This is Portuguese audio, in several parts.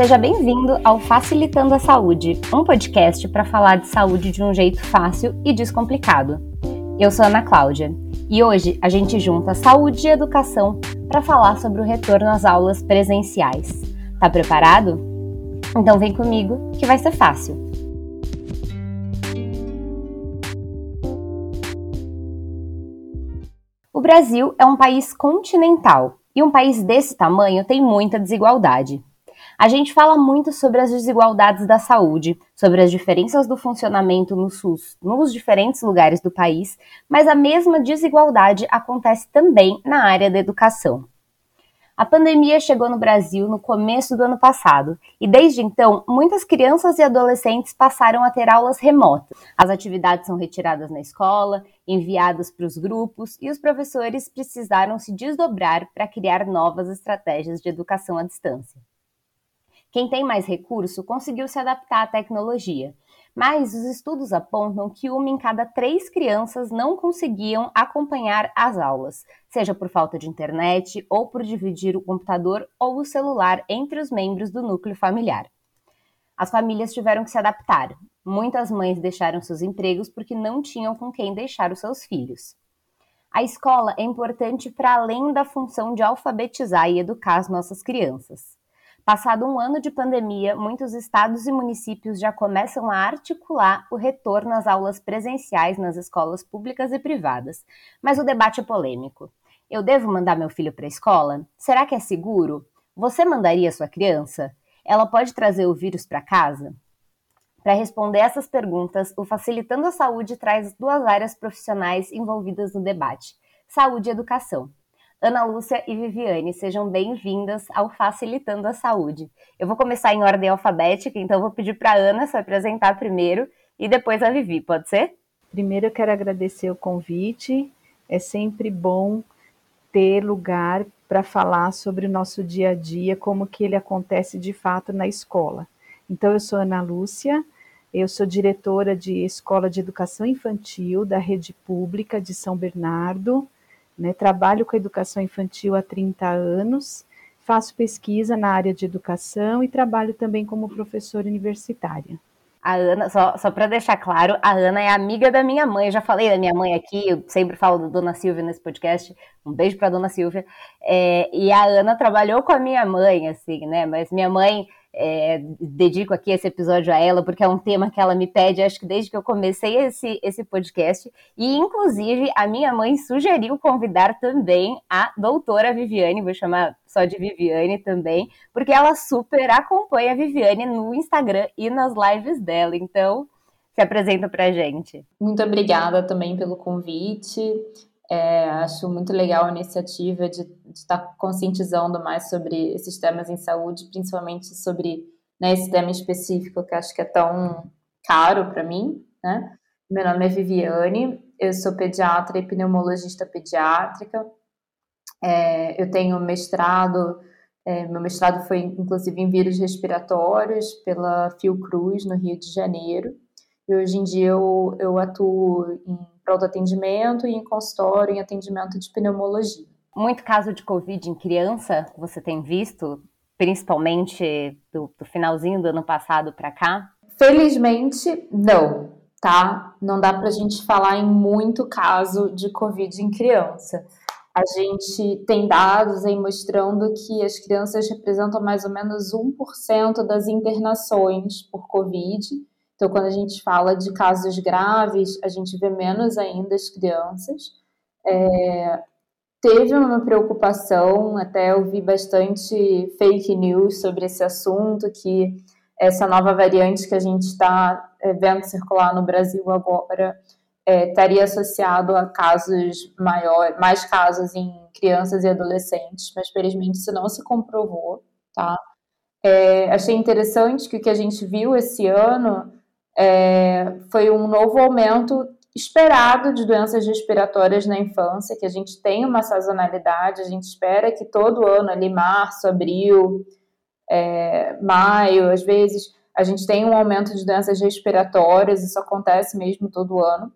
Seja bem-vindo ao Facilitando a Saúde, um podcast para falar de saúde de um jeito fácil e descomplicado. Eu sou Ana Cláudia e hoje a gente junta saúde e educação para falar sobre o retorno às aulas presenciais. Tá preparado? Então vem comigo que vai ser fácil. O Brasil é um país continental e um país desse tamanho tem muita desigualdade. A gente fala muito sobre as desigualdades da saúde, sobre as diferenças do funcionamento no SUS nos diferentes lugares do país, mas a mesma desigualdade acontece também na área da educação. A pandemia chegou no Brasil no começo do ano passado e desde então muitas crianças e adolescentes passaram a ter aulas remotas. As atividades são retiradas na escola, enviadas para os grupos e os professores precisaram se desdobrar para criar novas estratégias de educação à distância. Quem tem mais recurso conseguiu se adaptar à tecnologia, mas os estudos apontam que uma em cada três crianças não conseguiam acompanhar as aulas, seja por falta de internet ou por dividir o computador ou o celular entre os membros do núcleo familiar. As famílias tiveram que se adaptar. Muitas mães deixaram seus empregos porque não tinham com quem deixar os seus filhos. A escola é importante para além da função de alfabetizar e educar as nossas crianças. Passado um ano de pandemia, muitos estados e municípios já começam a articular o retorno às aulas presenciais nas escolas públicas e privadas. Mas o debate é polêmico. Eu devo mandar meu filho para a escola? Será que é seguro? Você mandaria sua criança? Ela pode trazer o vírus para casa? Para responder essas perguntas, o Facilitando a Saúde traz duas áreas profissionais envolvidas no debate: saúde e educação. Ana Lúcia e Viviane, sejam bem-vindas ao Facilitando a Saúde. Eu vou começar em ordem alfabética, então vou pedir para a Ana se apresentar primeiro e depois a Vivi, pode ser? Primeiro eu quero agradecer o convite. É sempre bom ter lugar para falar sobre o nosso dia a dia, como que ele acontece de fato na escola. Então eu sou Ana Lúcia, eu sou diretora de Escola de Educação Infantil da Rede Pública de São Bernardo. Né? Trabalho com educação infantil há 30 anos, faço pesquisa na área de educação e trabalho também como professora universitária. A Ana, só, só para deixar claro, a Ana é amiga da minha mãe. Eu já falei da minha mãe aqui, eu sempre falo da Dona Silvia nesse podcast. Um beijo para Dona Silvia. É, e a Ana trabalhou com a minha mãe, assim, né? Mas minha mãe é, dedico aqui esse episódio a ela, porque é um tema que ela me pede, acho que desde que eu comecei esse, esse podcast. E, inclusive, a minha mãe sugeriu convidar também a doutora Viviane, vou chamar só de Viviane também, porque ela super acompanha a Viviane no Instagram e nas lives dela. Então, se apresenta pra gente. Muito obrigada também pelo convite. É, acho muito legal a iniciativa de, estar conscientizando mais sobre esses temas em saúde, principalmente sobre né, esse tema específico que acho que é tão caro para mim. Né? Meu nome é Viviane, eu sou pediatra e pneumologista pediátrica. É, eu tenho mestrado, é, meu mestrado foi inclusive em vírus respiratórios pela Fiocruz, no Rio de Janeiro. E hoje em dia eu, eu atuo em pronto atendimento e em consultório em atendimento de pneumologia. Muito caso de Covid em criança você tem visto, principalmente do, do finalzinho do ano passado para cá? Felizmente, não, tá? Não dá para a gente falar em muito caso de Covid em criança. A gente tem dados aí mostrando que as crianças representam mais ou menos 1% das internações por Covid então, quando a gente fala de casos graves, a gente vê menos ainda as crianças. É, teve uma preocupação, até eu vi bastante fake news sobre esse assunto, que essa nova variante que a gente está é, vendo circular no Brasil agora é, estaria associado a casos maiores, mais casos em crianças e adolescentes, mas felizmente isso não se comprovou, tá? É, achei interessante que o que a gente viu esse ano é, foi um novo aumento esperado de doenças respiratórias na infância, que a gente tem uma sazonalidade, a gente espera que todo ano, ali março, abril, é, maio, às vezes, a gente tem um aumento de doenças respiratórias, isso acontece mesmo todo ano.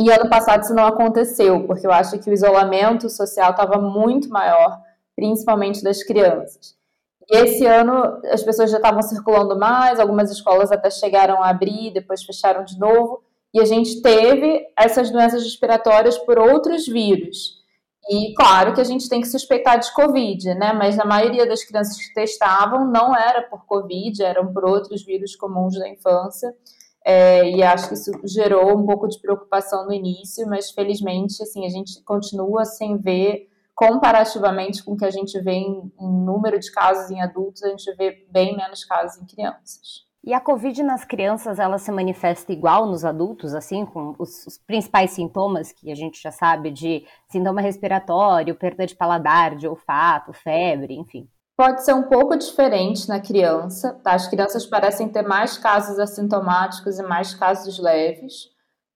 E ano passado isso não aconteceu, porque eu acho que o isolamento social estava muito maior, principalmente das crianças. E esse ano as pessoas já estavam circulando mais, algumas escolas até chegaram a abrir, depois fecharam de novo, e a gente teve essas doenças respiratórias por outros vírus. E claro que a gente tem que suspeitar de Covid, né? Mas na maioria das crianças que testavam não era por Covid, eram por outros vírus comuns da infância. É, e acho que isso gerou um pouco de preocupação no início, mas felizmente, assim, a gente continua sem ver comparativamente com o que a gente vê em, em número de casos em adultos, a gente vê bem menos casos em crianças. E a Covid nas crianças, ela se manifesta igual nos adultos, assim, com os, os, principais sintomas que a gente já sabe de sintoma respiratório, perda de paladar, de olfato, febre, enfim? Pode ser um pouco diferente na criança, tá? As crianças parecem ter mais casos assintomáticos e mais casos leves.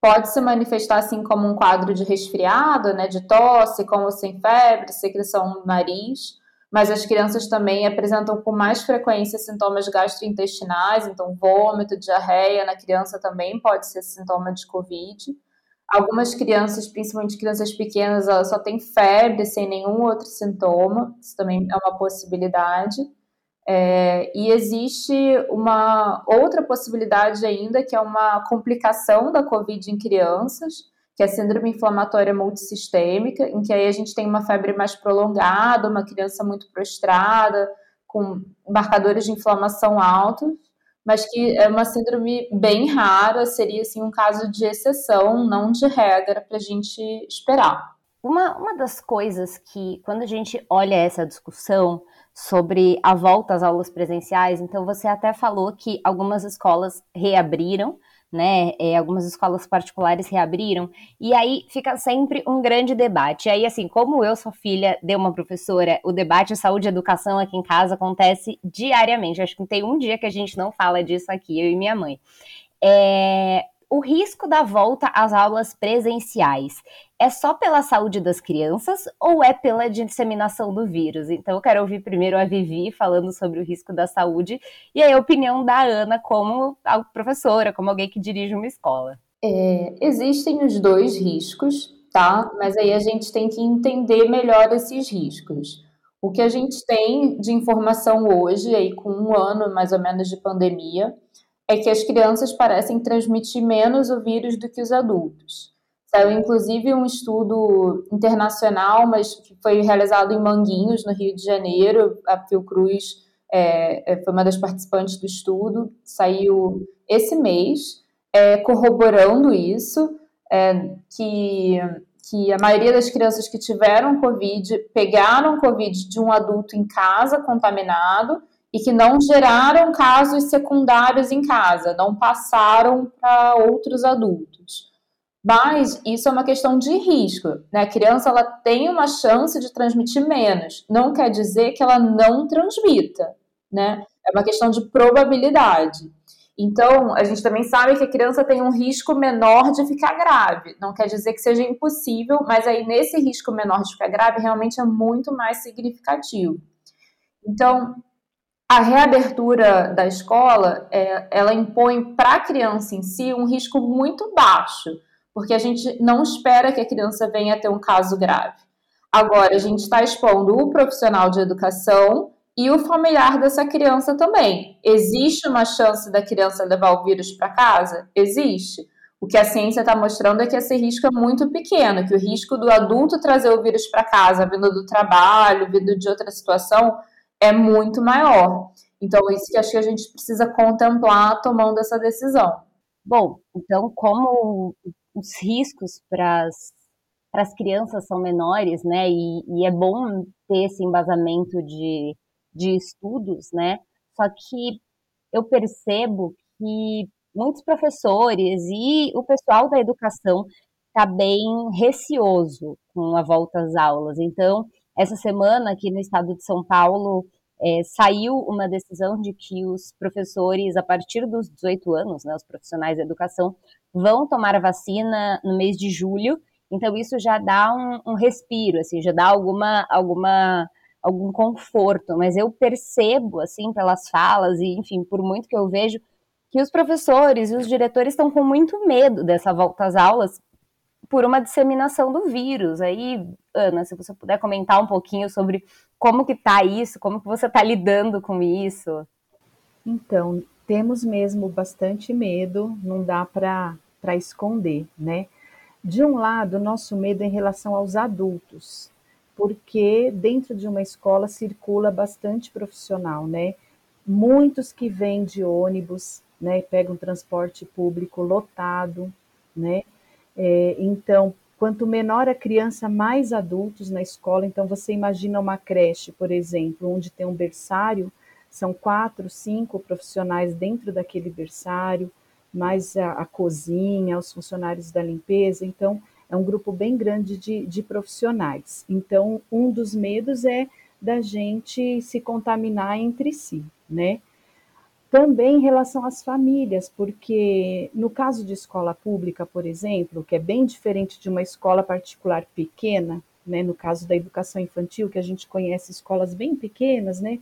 Pode se manifestar assim como um quadro de resfriado, né, de tosse, com ou sem febre, secreção no nariz mas as crianças também apresentam com mais frequência sintomas gastrointestinais, então vômito, diarreia na criança também pode ser sintoma de Covid. Algumas crianças, principalmente crianças pequenas, elas só têm febre sem nenhum outro sintoma, isso também é uma possibilidade. É, e existe uma outra possibilidade ainda, que é uma complicação da Covid em crianças, que é síndrome inflamatória multissistêmica, em que aí a gente tem uma febre mais prolongada, uma criança muito prostrada, com marcadores de inflamação altos, mas que é uma síndrome bem rara, seria assim um caso de exceção, não de regra para a gente esperar. Uma, uma das coisas que, quando a gente olha essa discussão sobre a volta às aulas presenciais, então você até falou que algumas escolas reabriram, né? É, algumas escolas particulares reabriram, e aí fica sempre um grande debate. E aí, assim, como eu sou filha de uma professora, o debate saúde e educação aqui em casa acontece diariamente. Acho que não tem um dia que a gente não fala disso aqui, eu e minha mãe. É, o risco da volta às aulas presenciais é só pela saúde das crianças ou é pela disseminação do vírus? Então, eu quero ouvir primeiro a Vivi falando sobre o risco da saúde e aí a opinião da Ana como professora, como alguém que dirige uma escola. É, existem os dois riscos, tá? Mas aí a gente tem que entender melhor esses riscos. O que a gente tem de informação hoje, aí com um ano mais ou menos de pandemia, é que as crianças parecem transmitir menos o vírus do que os adultos. Saiu inclusive um estudo internacional, mas que foi realizado em Manguinhos, no Rio de Janeiro. A Fiocruz é, é, foi uma das participantes do estudo, saiu esse mês, é, corroborando isso, é, que, que a maioria das crianças que tiveram Covid pegaram Covid de um adulto em casa contaminado e que não geraram casos secundários em casa, não passaram para outros adultos. Mas isso é uma questão de risco, né? A criança ela tem uma chance de transmitir menos, não quer dizer que ela não transmita, né? É uma questão de probabilidade. Então, a gente também sabe que a criança tem um risco menor de ficar grave. Não quer dizer que seja impossível, mas aí nesse risco menor de ficar grave realmente é muito mais significativo. Então, a reabertura da escola, é, ela impõe para a criança em si um risco muito baixo, porque a gente não espera que a criança venha ter um caso grave. Agora, a gente está expondo o profissional de educação e o familiar dessa criança também. Existe uma chance da criança levar o vírus para casa? Existe. O que a ciência está mostrando é que esse risco é muito pequeno, que o risco do adulto trazer o vírus para casa, vindo do trabalho, vindo de outra situação, é muito maior. Então, isso que acho que a gente precisa contemplar tomando essa decisão. Bom, então, como os riscos para as crianças são menores, né, e, e, é bom ter esse embasamento de, de estudos, né, só que eu percebo que muitos professores e o pessoal da educação está bem receoso com a volta às aulas. Então, essa semana, aqui no estado de São Paulo, é, saiu uma decisão de que os professores, a partir dos 18 anos, né, os profissionais da educação, vão tomar a vacina no mês de julho. Então, isso já dá um, um respiro, assim, já dá alguma, alguma, algum conforto. Mas eu percebo, assim, pelas falas e, enfim, por muito que eu vejo, que os professores e os diretores estão com muito medo dessa volta às aulas, por uma disseminação do vírus. Aí, Ana, se você puder comentar um pouquinho sobre como que tá isso? Como que você tá lidando com isso? Então, temos mesmo bastante medo, não dá para esconder, né? De um lado, nosso medo é em relação aos adultos, porque dentro de uma escola circula bastante profissional, né? Muitos que vêm de ônibus, né, pegam transporte público lotado, né? É, então, quanto menor a criança, mais adultos na escola. Então, você imagina uma creche, por exemplo, onde tem um berçário, são quatro, cinco profissionais dentro daquele berçário, mais a, a cozinha, os funcionários da limpeza. Então, é um grupo bem grande de, de profissionais. Então, um dos medos é da gente se contaminar entre si, né? Também em relação às famílias, porque no caso de escola pública, por exemplo, que é bem diferente de uma escola particular pequena, né, no caso da educação infantil, que a gente conhece escolas bem pequenas, né,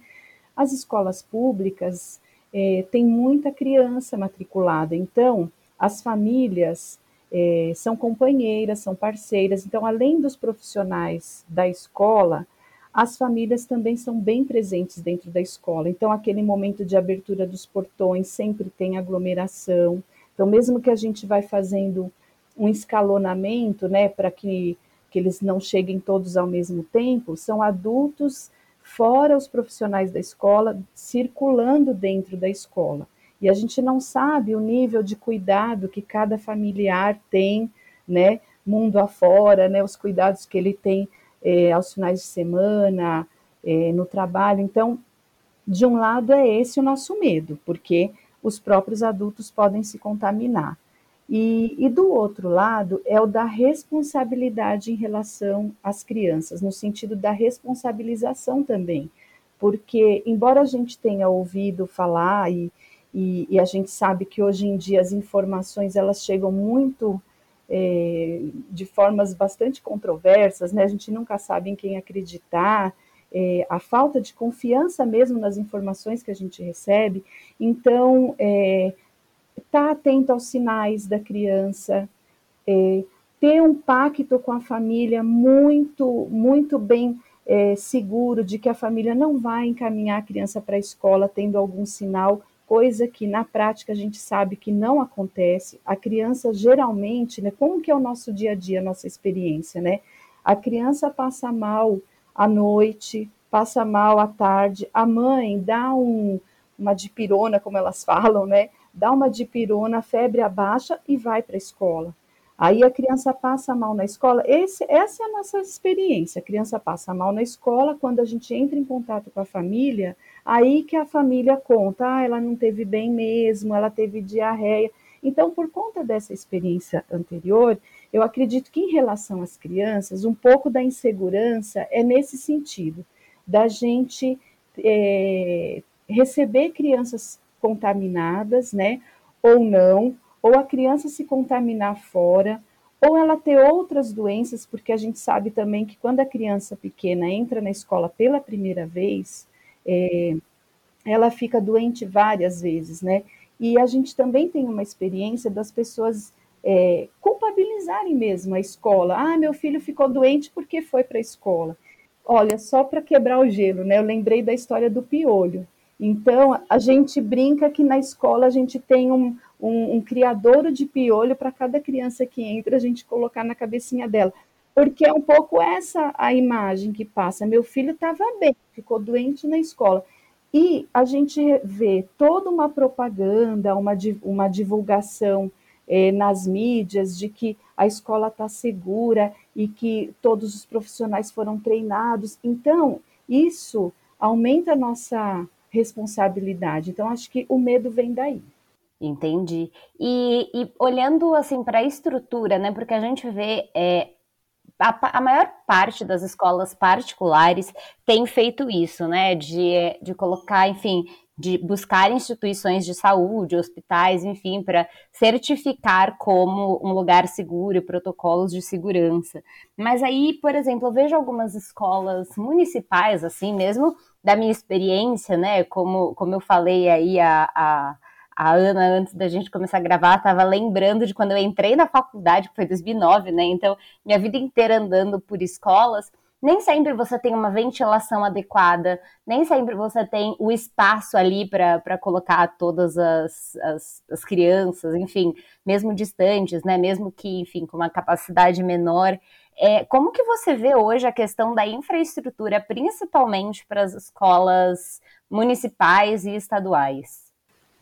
as escolas públicas é, têm muita criança matriculada, então as famílias é, são companheiras, são parceiras, então além dos profissionais da escola, as famílias também são bem presentes dentro da escola. Então, aquele momento de abertura dos portões sempre tem aglomeração. Então, mesmo que a gente vai fazendo um escalonamento, né, para que, que eles não cheguem todos ao mesmo tempo, são adultos fora os profissionais da escola, circulando dentro da escola. E a gente não sabe o nível de cuidado que cada familiar tem, né, mundo afora, né, os cuidados que ele tem é, aos finais de semana, é, no trabalho. Então, de um lado é esse o nosso medo, porque os próprios adultos podem se contaminar. E, e, do outro lado é o da responsabilidade em relação às crianças, no sentido da responsabilização também, porque embora a gente tenha ouvido falar e, e, e a gente sabe que hoje em dia as informações elas chegam muito é, de formas bastante controversas, né? A gente nunca sabe em quem acreditar, é, a falta de confiança mesmo nas informações que a gente recebe. Então, é, tá atento aos sinais da criança, é, ter um pacto com a família muito, muito bem é, seguro de que a família não vai encaminhar a criança para a escola tendo algum sinal, coisa que na prática a gente sabe que não acontece. A criança geralmente, né, como que é o nosso dia a dia, a nossa experiência, né? A criança passa mal à noite, passa mal à tarde, a mãe dá um, uma dipirona, como elas falam, né? dá uma dipirona, febre abaixa e vai para a escola. Aí a criança passa mal na escola. Esse, essa é a nossa experiência. A criança passa mal na escola, quando a gente entra em contato com a família, aí que a família conta, ah, ela não teve bem mesmo, ela teve diarreia. Então, por conta dessa experiência anterior, eu acredito que em relação às crianças, um pouco da insegurança é nesse sentido, da gente é, receber crianças contaminadas, né? Ou não, ou a criança se contaminar fora, ou ela ter outras doenças, porque a gente sabe também que quando a criança pequena entra na escola pela primeira vez, é, ela fica doente várias vezes, né? E a gente também tem uma experiência das pessoas é, culpabilizarem mesmo a escola. Ah, meu filho ficou doente porque foi para a escola. Olha, só para quebrar o gelo, né? Eu lembrei da história do piolho. Então, a gente brinca que na escola a gente tem um, um, um de piolho para cada criança que entra, a gente colocar na cabecinha dela. Porque é um pouco essa a imagem que passa. Meu filho estava bem, ficou doente na escola. E a gente vê toda uma propaganda, uma, uma divulgação eh, nas mídias de que a escola está segura e que todos os profissionais foram treinados. Então, isso aumenta a nossa responsabilidade. Então, acho que o medo vem daí. Entendi. E, e olhando assim para a estrutura, né? Porque a gente vê é, a, a, maior parte das escolas particulares tem feito isso, né? De, de colocar, enfim, de buscar instituições de saúde, hospitais, enfim, para certificar como um lugar seguro, protocolos de segurança. Mas aí, por exemplo, eu vejo algumas escolas municipais, assim, mesmo da minha experiência, né? Como, como eu falei aí a, a, a Ana, antes da gente começar a gravar, estava lembrando de quando eu entrei na faculdade, que foi 2009, né? Então, minha vida inteira andando por escolas nem sempre você tem uma ventilação adequada, nem sempre você tem o espaço ali para colocar todas as, as, as, crianças, enfim, mesmo distantes, né? Mesmo que, enfim, com uma capacidade menor. É, como que você vê hoje a questão da infraestrutura, principalmente para as escolas municipais e estaduais?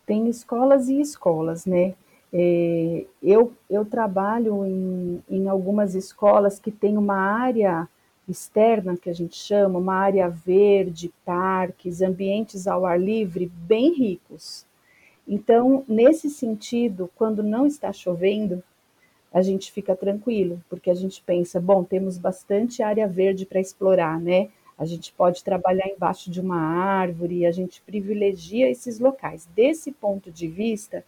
Tem escolas e escolas, né? É, eu, eu trabalho em, em algumas escolas que tem uma área externa, que a gente chama, uma área verde, parques, ambientes ao ar livre bem ricos. Então, nesse sentido, quando não está chovendo, a gente fica tranquilo, porque a gente pensa, bom, temos bastante área verde para explorar, né? A gente pode trabalhar embaixo de uma árvore, a gente privilegia esses locais. Desse ponto de vista,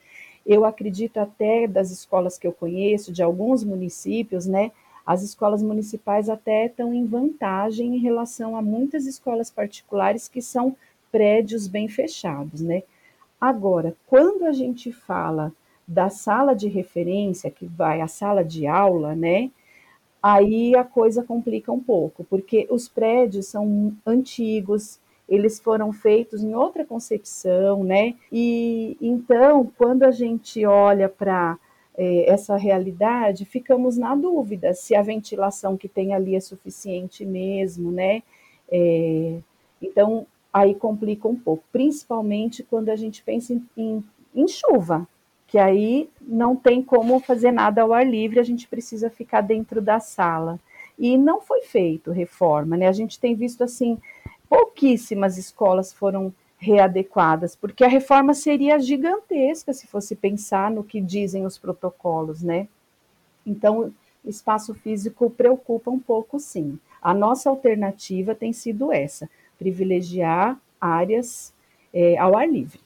eu acredito até das escolas que eu conheço, de alguns municípios, né? As escolas municipais até estão em vantagem em relação a muitas escolas particulares que são prédios bem fechados, né? Agora, quando a gente fala da sala de referência, que vai à sala de aula, né? Aí a coisa complica um pouco, porque os prédios são antigos, eles foram feitos em outra concepção, né? E então, quando a gente olha para é, essa realidade, ficamos na dúvida se a ventilação que tem ali é suficiente mesmo, né? É, então, aí complica um pouco, principalmente quando a gente pensa em, em, em chuva, que aí não tem como fazer nada ao ar livre, a gente precisa ficar dentro da sala. E não foi feito reforma, né? A gente tem visto assim pouquíssimas escolas foram readequadas, porque a reforma seria gigantesca se fosse pensar no que dizem os protocolos, né? Então, espaço físico preocupa um pouco, sim. A nossa alternativa tem sido essa: privilegiar áreas é, ao ar livre.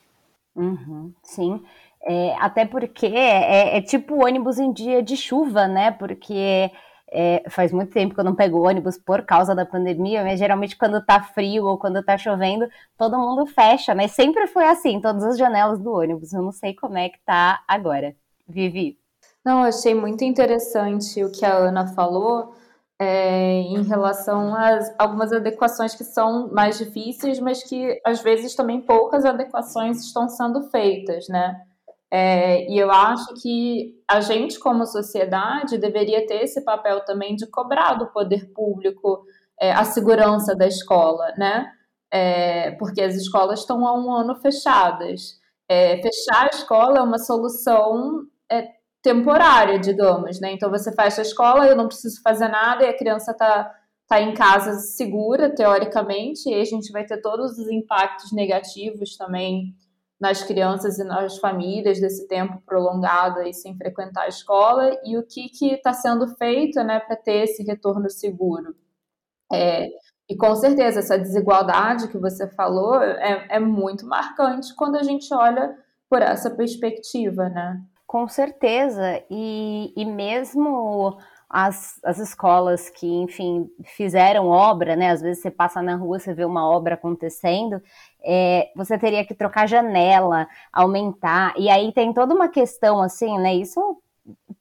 Uhum, sim. É, até porque é, é, tipo ônibus em dia de chuva, né? Porque é, faz muito tempo que eu não pego ônibus por causa da pandemia, mas geralmente quando tá frio ou quando tá chovendo, todo mundo fecha, mas sempre foi assim, todas as janelas do ônibus. Eu não sei como é que tá agora. Vivi. Não, achei muito interessante o que a Ana falou é, em relação a algumas adequações que são mais difíceis, mas que às vezes também poucas adequações estão sendo feitas, né? É, e eu acho que a gente, como sociedade, deveria ter esse papel também de cobrar do poder público é, a segurança da escola, né? É, porque as escolas estão há um ano fechadas. É, fechar a escola é uma solução é, temporária, digamos, né? Então você fecha a escola, eu não preciso fazer nada e a criança está tá em casa segura, teoricamente, e a gente vai ter todos os impactos negativos também nas crianças e nas famílias desse tempo prolongado aí sem frequentar a escola e o que está sendo feito né, para ter esse retorno seguro. É, e com certeza, essa desigualdade que você falou é, é muito marcante quando a gente olha por essa perspectiva, né? Com certeza, e, e mesmo as, as escolas que, enfim, fizeram obra, né? Às vezes você passa na rua, você vê uma obra acontecendo, é, você teria que trocar janela, aumentar, e aí tem toda uma questão assim, né? Isso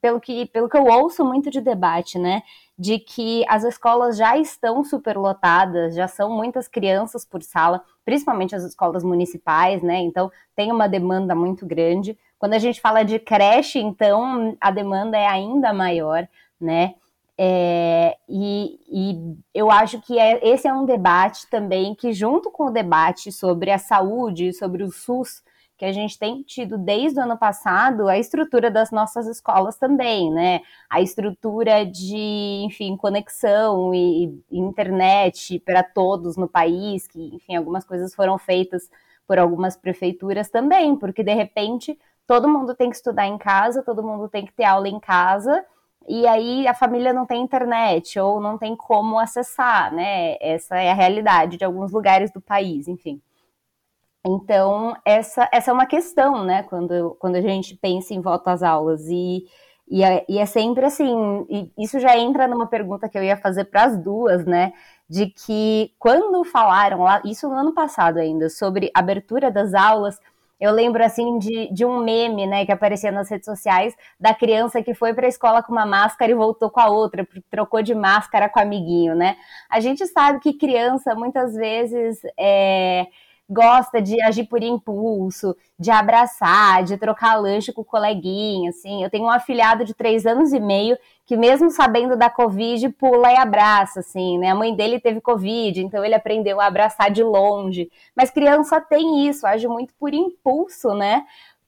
pelo que, pelo que eu ouço muito de debate, né? De que as escolas já estão superlotadas, já são muitas crianças por sala, principalmente as escolas municipais, né? Então tem uma demanda muito grande. Quando a gente fala de creche, então a demanda é ainda maior né? É, e, e, eu acho que é, esse é um debate também que, junto com o debate sobre a saúde, sobre o SUS, que a gente tem tido desde o ano passado, a estrutura das nossas escolas também, né? A estrutura de, enfim, conexão e, e internet para todos no país, que, enfim, algumas coisas foram feitas por algumas prefeituras também, porque de repente todo mundo tem que estudar em casa, todo mundo tem que ter aula em casa e aí a família não tem internet ou não tem como acessar, né? Essa é a realidade de alguns lugares do país, enfim. Então, essa, essa é uma questão, né, quando, quando a gente pensa em volta às aulas. E, e, é, e é sempre assim, isso já entra numa pergunta que eu ia fazer para as duas, né, de que quando falaram lá, isso no ano passado ainda, sobre abertura das aulas, Eu lembro assim de, de um meme, né, que aparecia nas redes sociais da criança que foi para a escola com uma máscara e voltou com a outra, trocou de máscara com o amiguinho, né? A gente sabe que criança muitas vezes é, gosta de agir por impulso, de abraçar, de trocar lanche com o coleguinha, assim. Eu tenho um afilhado de três anos e meio que mesmo sabendo da Covid, pula e abraça, assim, né? A mãe dele teve Covid, então ele aprendeu a abraçar de longe. Mas criança tem isso, age muito por impulso, né?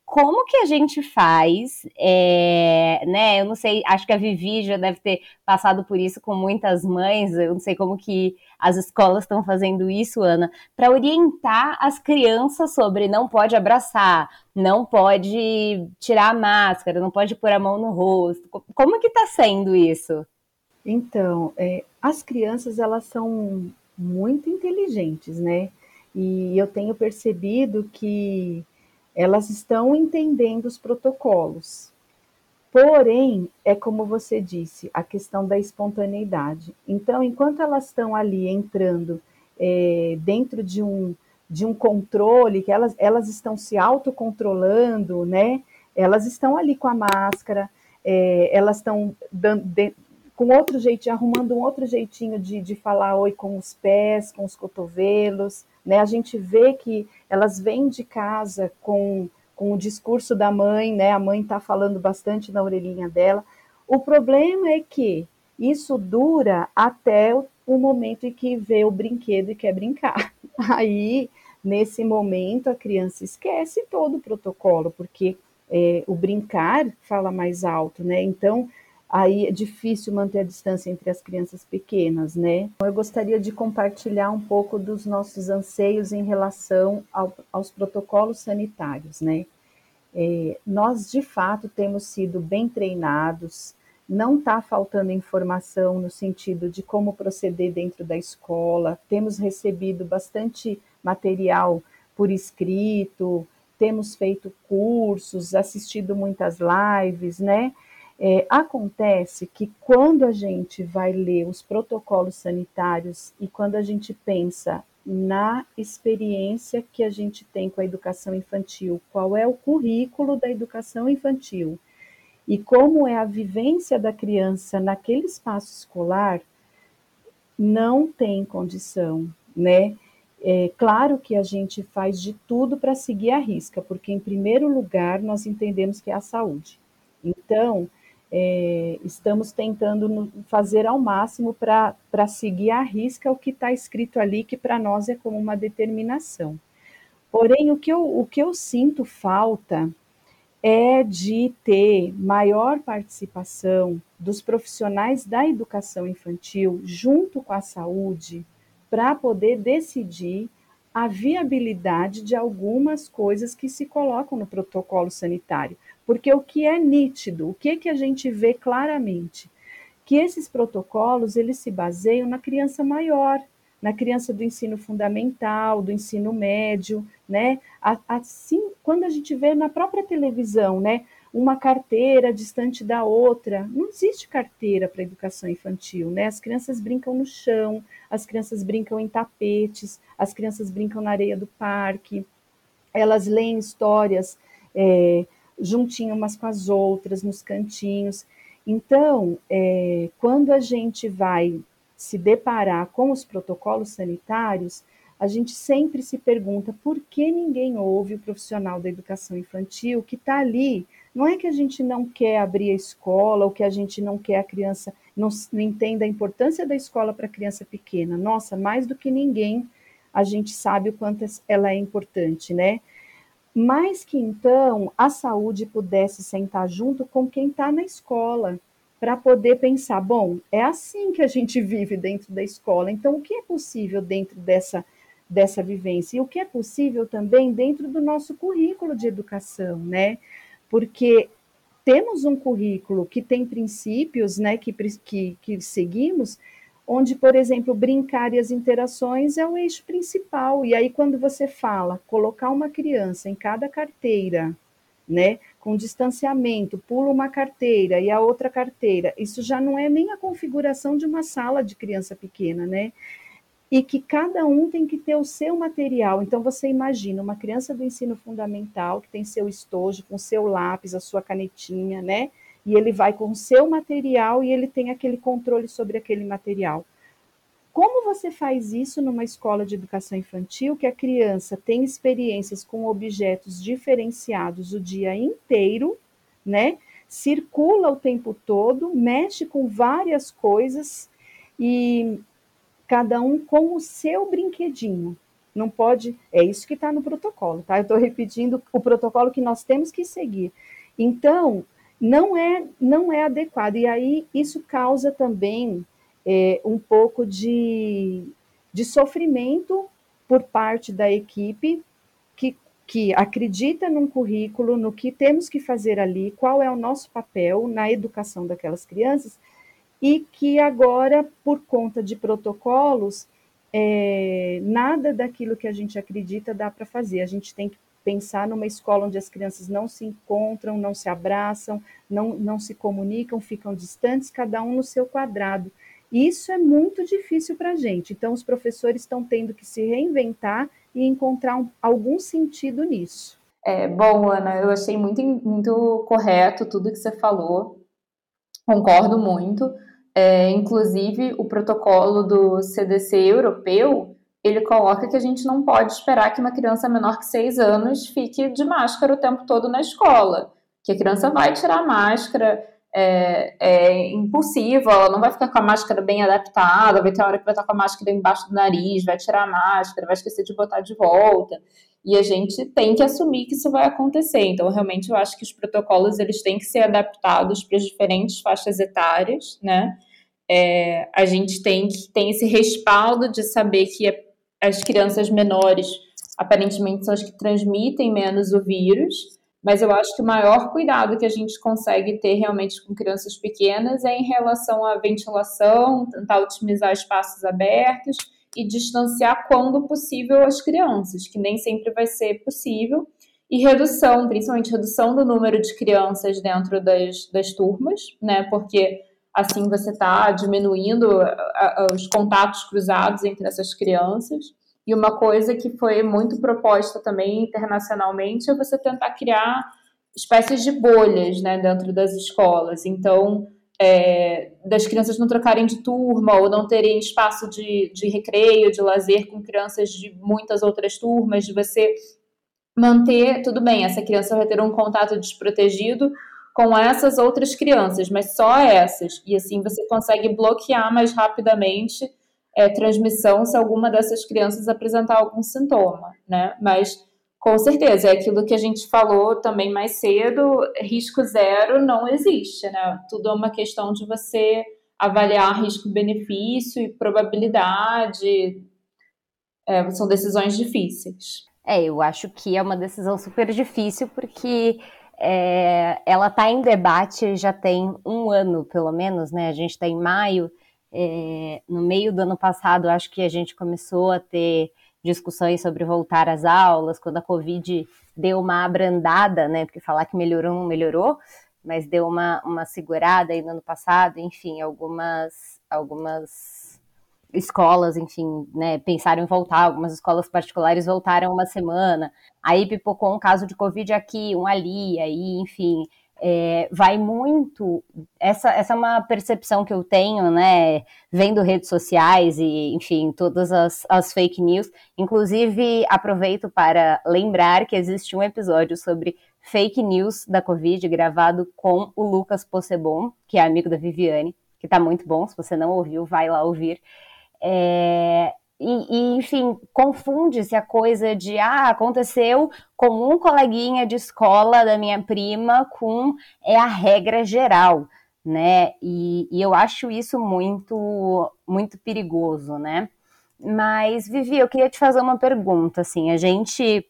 Como que a gente faz, é, né? Eu não sei, acho que a Vivi já deve ter passado por isso com muitas mães. Eu não sei como que as escolas estão fazendo isso, Ana, para orientar as crianças sobre não pode abraçar, não pode tirar a máscara, não pode pôr a mão no rosto. Como que está sendo isso? Então, é, as crianças elas são muito inteligentes, né? E eu tenho percebido que elas estão entendendo os protocolos. Porém, é como você disse, a questão da espontaneidade. Então, enquanto elas estão ali entrando é, dentro de um, de um controle, que elas, elas estão se autocontrolando, né? Elas estão ali com a máscara, é, elas estão com outro jeitinho, arrumando um outro jeitinho de, de falar oi com os pés, com os cotovelos, né? A gente vê que elas vêm de casa com, com o discurso da mãe, né? A mãe está falando bastante na orelhinha dela. O problema é que isso dura até o, momento em que vê o brinquedo e quer brincar. Aí, nesse momento, a criança esquece todo o protocolo, porque é, o brincar fala mais alto, né? Então, aí é difícil manter a distância entre as crianças pequenas, né? Eu gostaria de compartilhar um pouco dos nossos anseios em relação ao, aos protocolos sanitários, né? É, nós, de fato, temos sido bem treinados, não está faltando informação no sentido de como proceder dentro da escola, temos recebido bastante material por escrito, temos feito cursos, assistido muitas lives, né? É, acontece que quando a gente vai ler os protocolos sanitários e quando a gente pensa na experiência que a gente tem com a educação infantil, qual é o currículo da educação infantil e como é a vivência da criança naquele espaço escolar, não tem condição, né? É claro que a gente faz de tudo para seguir a risca, porque em primeiro lugar nós entendemos que é a saúde. Então, é, estamos tentando fazer ao máximo para seguir à risca o que está escrito ali, que para nós é como uma determinação. Porém, o que, eu, o que eu sinto falta é de ter maior participação dos profissionais da educação infantil junto com a saúde para poder decidir a viabilidade de algumas coisas que se colocam no protocolo sanitário. Porque o que é nítido, o que, que a gente vê claramente? Que esses protocolos, eles se baseiam na criança maior, na criança do ensino fundamental, do ensino médio, né? Assim, quando a gente vê na própria televisão, né? Uma carteira distante da outra, não existe carteira para educação infantil, né? As crianças brincam no chão, as crianças brincam em tapetes, as crianças brincam na areia do parque, elas leem histórias é, juntinho umas com as outras, nos cantinhos. Então, é, quando a gente vai se deparar com os protocolos sanitários, a gente sempre se pergunta por que ninguém ouve o profissional da educação infantil que está ali. Não é que a gente não quer abrir a escola ou que a gente não quer a criança, não, não entenda a importância da escola para a criança pequena. Nossa, mais do que ninguém, a gente sabe o quanto ela é importante, né? Mas que então a saúde pudesse sentar junto com quem está na escola, para poder pensar, bom, é assim que a gente vive dentro da escola, então o que é possível dentro dessa, dessa vivência? E o que é possível também dentro do nosso currículo de educação, né? Porque temos um currículo que tem princípios, né, que, que, que seguimos, onde, por exemplo, brincar e as interações é o eixo principal. E aí, quando você fala colocar uma criança em cada carteira, né, com distanciamento, pula uma carteira e a outra carteira, isso já não é nem a configuração de uma sala de criança pequena, né? e que cada um tem que ter o seu material. Então, você imagina uma criança do ensino fundamental que tem seu estojo, com seu lápis, a sua canetinha, né? E ele vai com o seu material e ele tem aquele controle sobre aquele material. Como você faz isso numa escola de educação infantil que a criança tem experiências com objetos diferenciados o dia inteiro, né? Circula o tempo todo, mexe com várias coisas e cada um com o seu brinquedinho. Não pode, é isso que está no protocolo, tá? Eu estou repetindo o protocolo que nós temos que seguir. Então, não é, não é adequado. E aí isso causa também é, um pouco de, de sofrimento por parte da equipe que, que acredita num currículo, no que temos que fazer ali, qual é o nosso papel na educação daquelas crianças, e que agora, por conta de protocolos, é, nada daquilo que a gente acredita dá para fazer. A gente tem que pensar numa escola onde as crianças não se encontram, não se abraçam, não, não se comunicam, ficam distantes, cada um no seu quadrado. Isso é muito difícil para a gente. Então, os professores estão tendo que se reinventar e encontrar um, algum sentido nisso. É, bom, Ana, eu achei muito, muito correto tudo que você falou. Concordo muito. É, inclusive, o protocolo do CDC europeu, ele coloca que a gente não pode esperar que uma criança menor que seis anos fique de máscara o tempo todo na escola. Que a criança vai tirar a máscara, é, é impulsiva, ela não vai ficar com a máscara bem adaptada, vai ter hora que vai estar com a máscara embaixo do nariz, vai tirar a máscara, vai esquecer de botar de volta. E a gente tem que assumir que isso vai acontecer. Então, realmente, eu acho que os protocolos eles têm que ser adaptados para as diferentes faixas etárias, né? É, a gente tem que tem esse respaldo de saber que as crianças menores aparentemente são as que transmitem menos o vírus, mas eu acho que o maior cuidado que a gente consegue ter realmente com crianças pequenas é em relação à ventilação, tentar otimizar espaços abertos e distanciar quando possível as crianças, que nem sempre vai ser possível, e redução, principalmente redução do número de crianças dentro das, das turmas, né? Porque assim você está diminuindo os contatos cruzados entre essas crianças. E uma coisa que foi muito proposta também internacionalmente é você tentar criar espécies de bolhas né, dentro das escolas. Então, é, das crianças não trocarem de turma ou não terem espaço de, de recreio, de lazer com crianças de muitas outras turmas, de você manter, tudo bem, essa criança vai ter um contato desprotegido com essas outras crianças, mas só essas. E assim você consegue bloquear mais rapidamente é, transmissão se alguma dessas crianças apresentar algum sintoma, né? Mas com certeza, é aquilo que a gente falou também mais cedo, risco zero não existe, né? Tudo é uma questão de você avaliar risco-benefício e probabilidade. É, são decisões difíceis. É, eu acho que é uma decisão super difícil porque é, ela está em debate já tem um ano, pelo menos, né? A gente está em maio é, no meio do ano passado, acho que a gente começou a ter discussões sobre voltar às aulas, quando a Covid deu uma abrandada, né? Porque falar que melhorou não melhorou, mas deu uma, uma segurada aí no ano passado, enfim, algumas, algumas escolas, enfim, né, pensaram em voltar, algumas escolas particulares voltaram uma semana, aí pipocou um caso de Covid aqui, um ali, aí, enfim, é, vai muito. Essa, essa é uma percepção que eu tenho, né? Vendo redes sociais e, enfim, todas as, as fake news. Inclusive, aproveito para lembrar que existe um episódio sobre fake news da Covid gravado com o Lucas Possebon, que é amigo da Viviane, que tá muito bom. Se você não ouviu, vai lá ouvir. É, e, e, enfim, confunde-se a coisa de, ah, aconteceu com um coleguinha de escola da minha prima com é a regra geral, né? E, e eu acho isso muito, muito perigoso, né? Mas, Vivi, eu queria te fazer uma pergunta, assim, a gente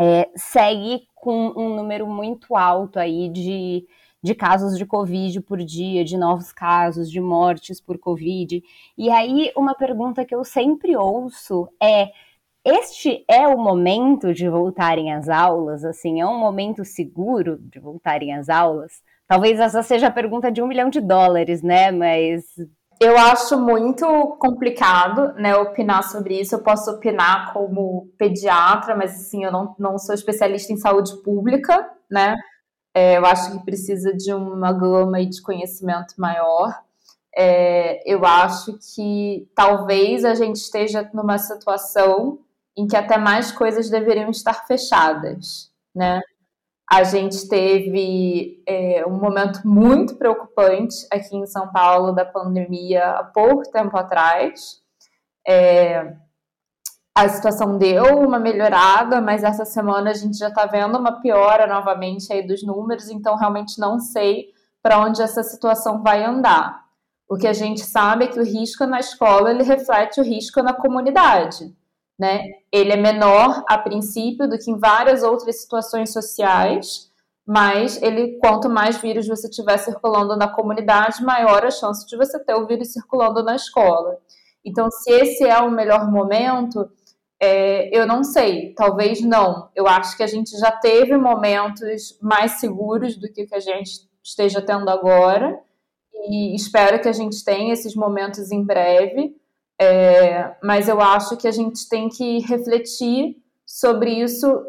é, segue com um número muito alto aí de de casos de Covid por dia, de novos casos, de mortes por Covid. E aí, uma pergunta que eu sempre ouço é: este é o momento de voltarem às aulas? Assim, é um momento seguro de voltarem às aulas? Talvez essa seja a pergunta de um milhão de dólares, né? Mas eu acho muito complicado, né, opinar sobre isso. Eu posso opinar como pediatra, mas assim, eu não, não sou especialista em saúde pública, né? É, eu acho que precisa de uma gama de conhecimento maior. É, eu acho que talvez a gente esteja numa situação em que até mais coisas deveriam estar fechadas, né? A gente teve é, um momento muito preocupante aqui em São Paulo da pandemia há pouco tempo atrás. É, a situação deu uma melhorada, mas essa semana a gente já está vendo uma piora novamente aí dos números, então realmente não sei para onde essa situação vai andar. O que a gente sabe é que o risco na escola ele reflete o risco na comunidade né? Ele é menor a princípio do que em várias outras situações sociais, mas ele quanto mais vírus você tiver circulando na comunidade, maior a chance de você ter o vírus circulando na escola. Então, se esse é o melhor momento, é, eu não sei, talvez não. Eu acho que a gente já teve momentos mais seguros do que o que a gente esteja tendo agora, e espero que a gente tenha esses momentos em breve. É, mas eu acho que a gente tem que refletir sobre isso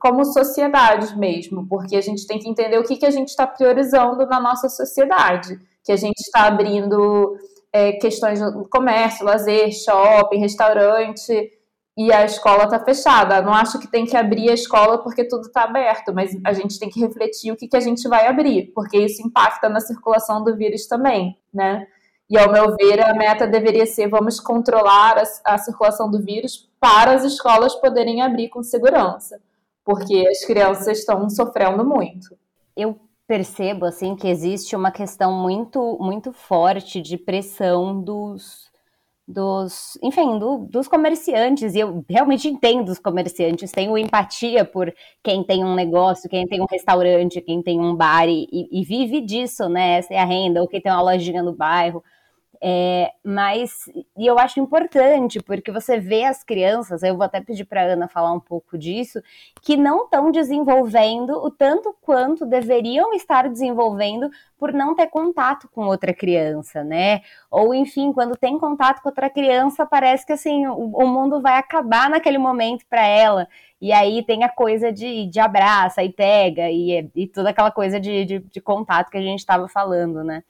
como sociedade mesmo, porque a gente tem que entender o que, que a gente está priorizando na nossa sociedade, que a gente está abrindo é, questões de comércio, lazer, shopping, restaurante, e a escola está fechada. Não acho que tem que abrir a escola porque tudo está aberto, mas a gente tem que refletir o que, que a gente vai abrir, porque isso impacta na circulação do vírus também, né? E, ao meu ver, a meta deveria ser: vamos controlar a, a circulação do vírus para as escolas poderem abrir com segurança, porque as crianças estão sofrendo muito. Eu percebo assim que existe uma questão muito muito forte de pressão dos dos, enfim, do, dos comerciantes, e eu realmente entendo os comerciantes, tenho empatia por quem tem um negócio, quem tem um restaurante, quem tem um bar e, e vive disso, né? Essa é a renda, ou quem tem uma lojinha no bairro. É, mas, e eu acho importante, porque você vê as crianças, eu vou até pedir para Ana falar um pouco disso, que não estão desenvolvendo o tanto quanto deveriam estar desenvolvendo por não ter contato com outra criança, né? Ou, enfim, quando tem contato com outra criança, parece que assim, o, o mundo vai acabar naquele momento para ela. E aí tem a coisa de, de abraça e pega, e, e toda aquela coisa de, de, de contato que a gente estava falando, né?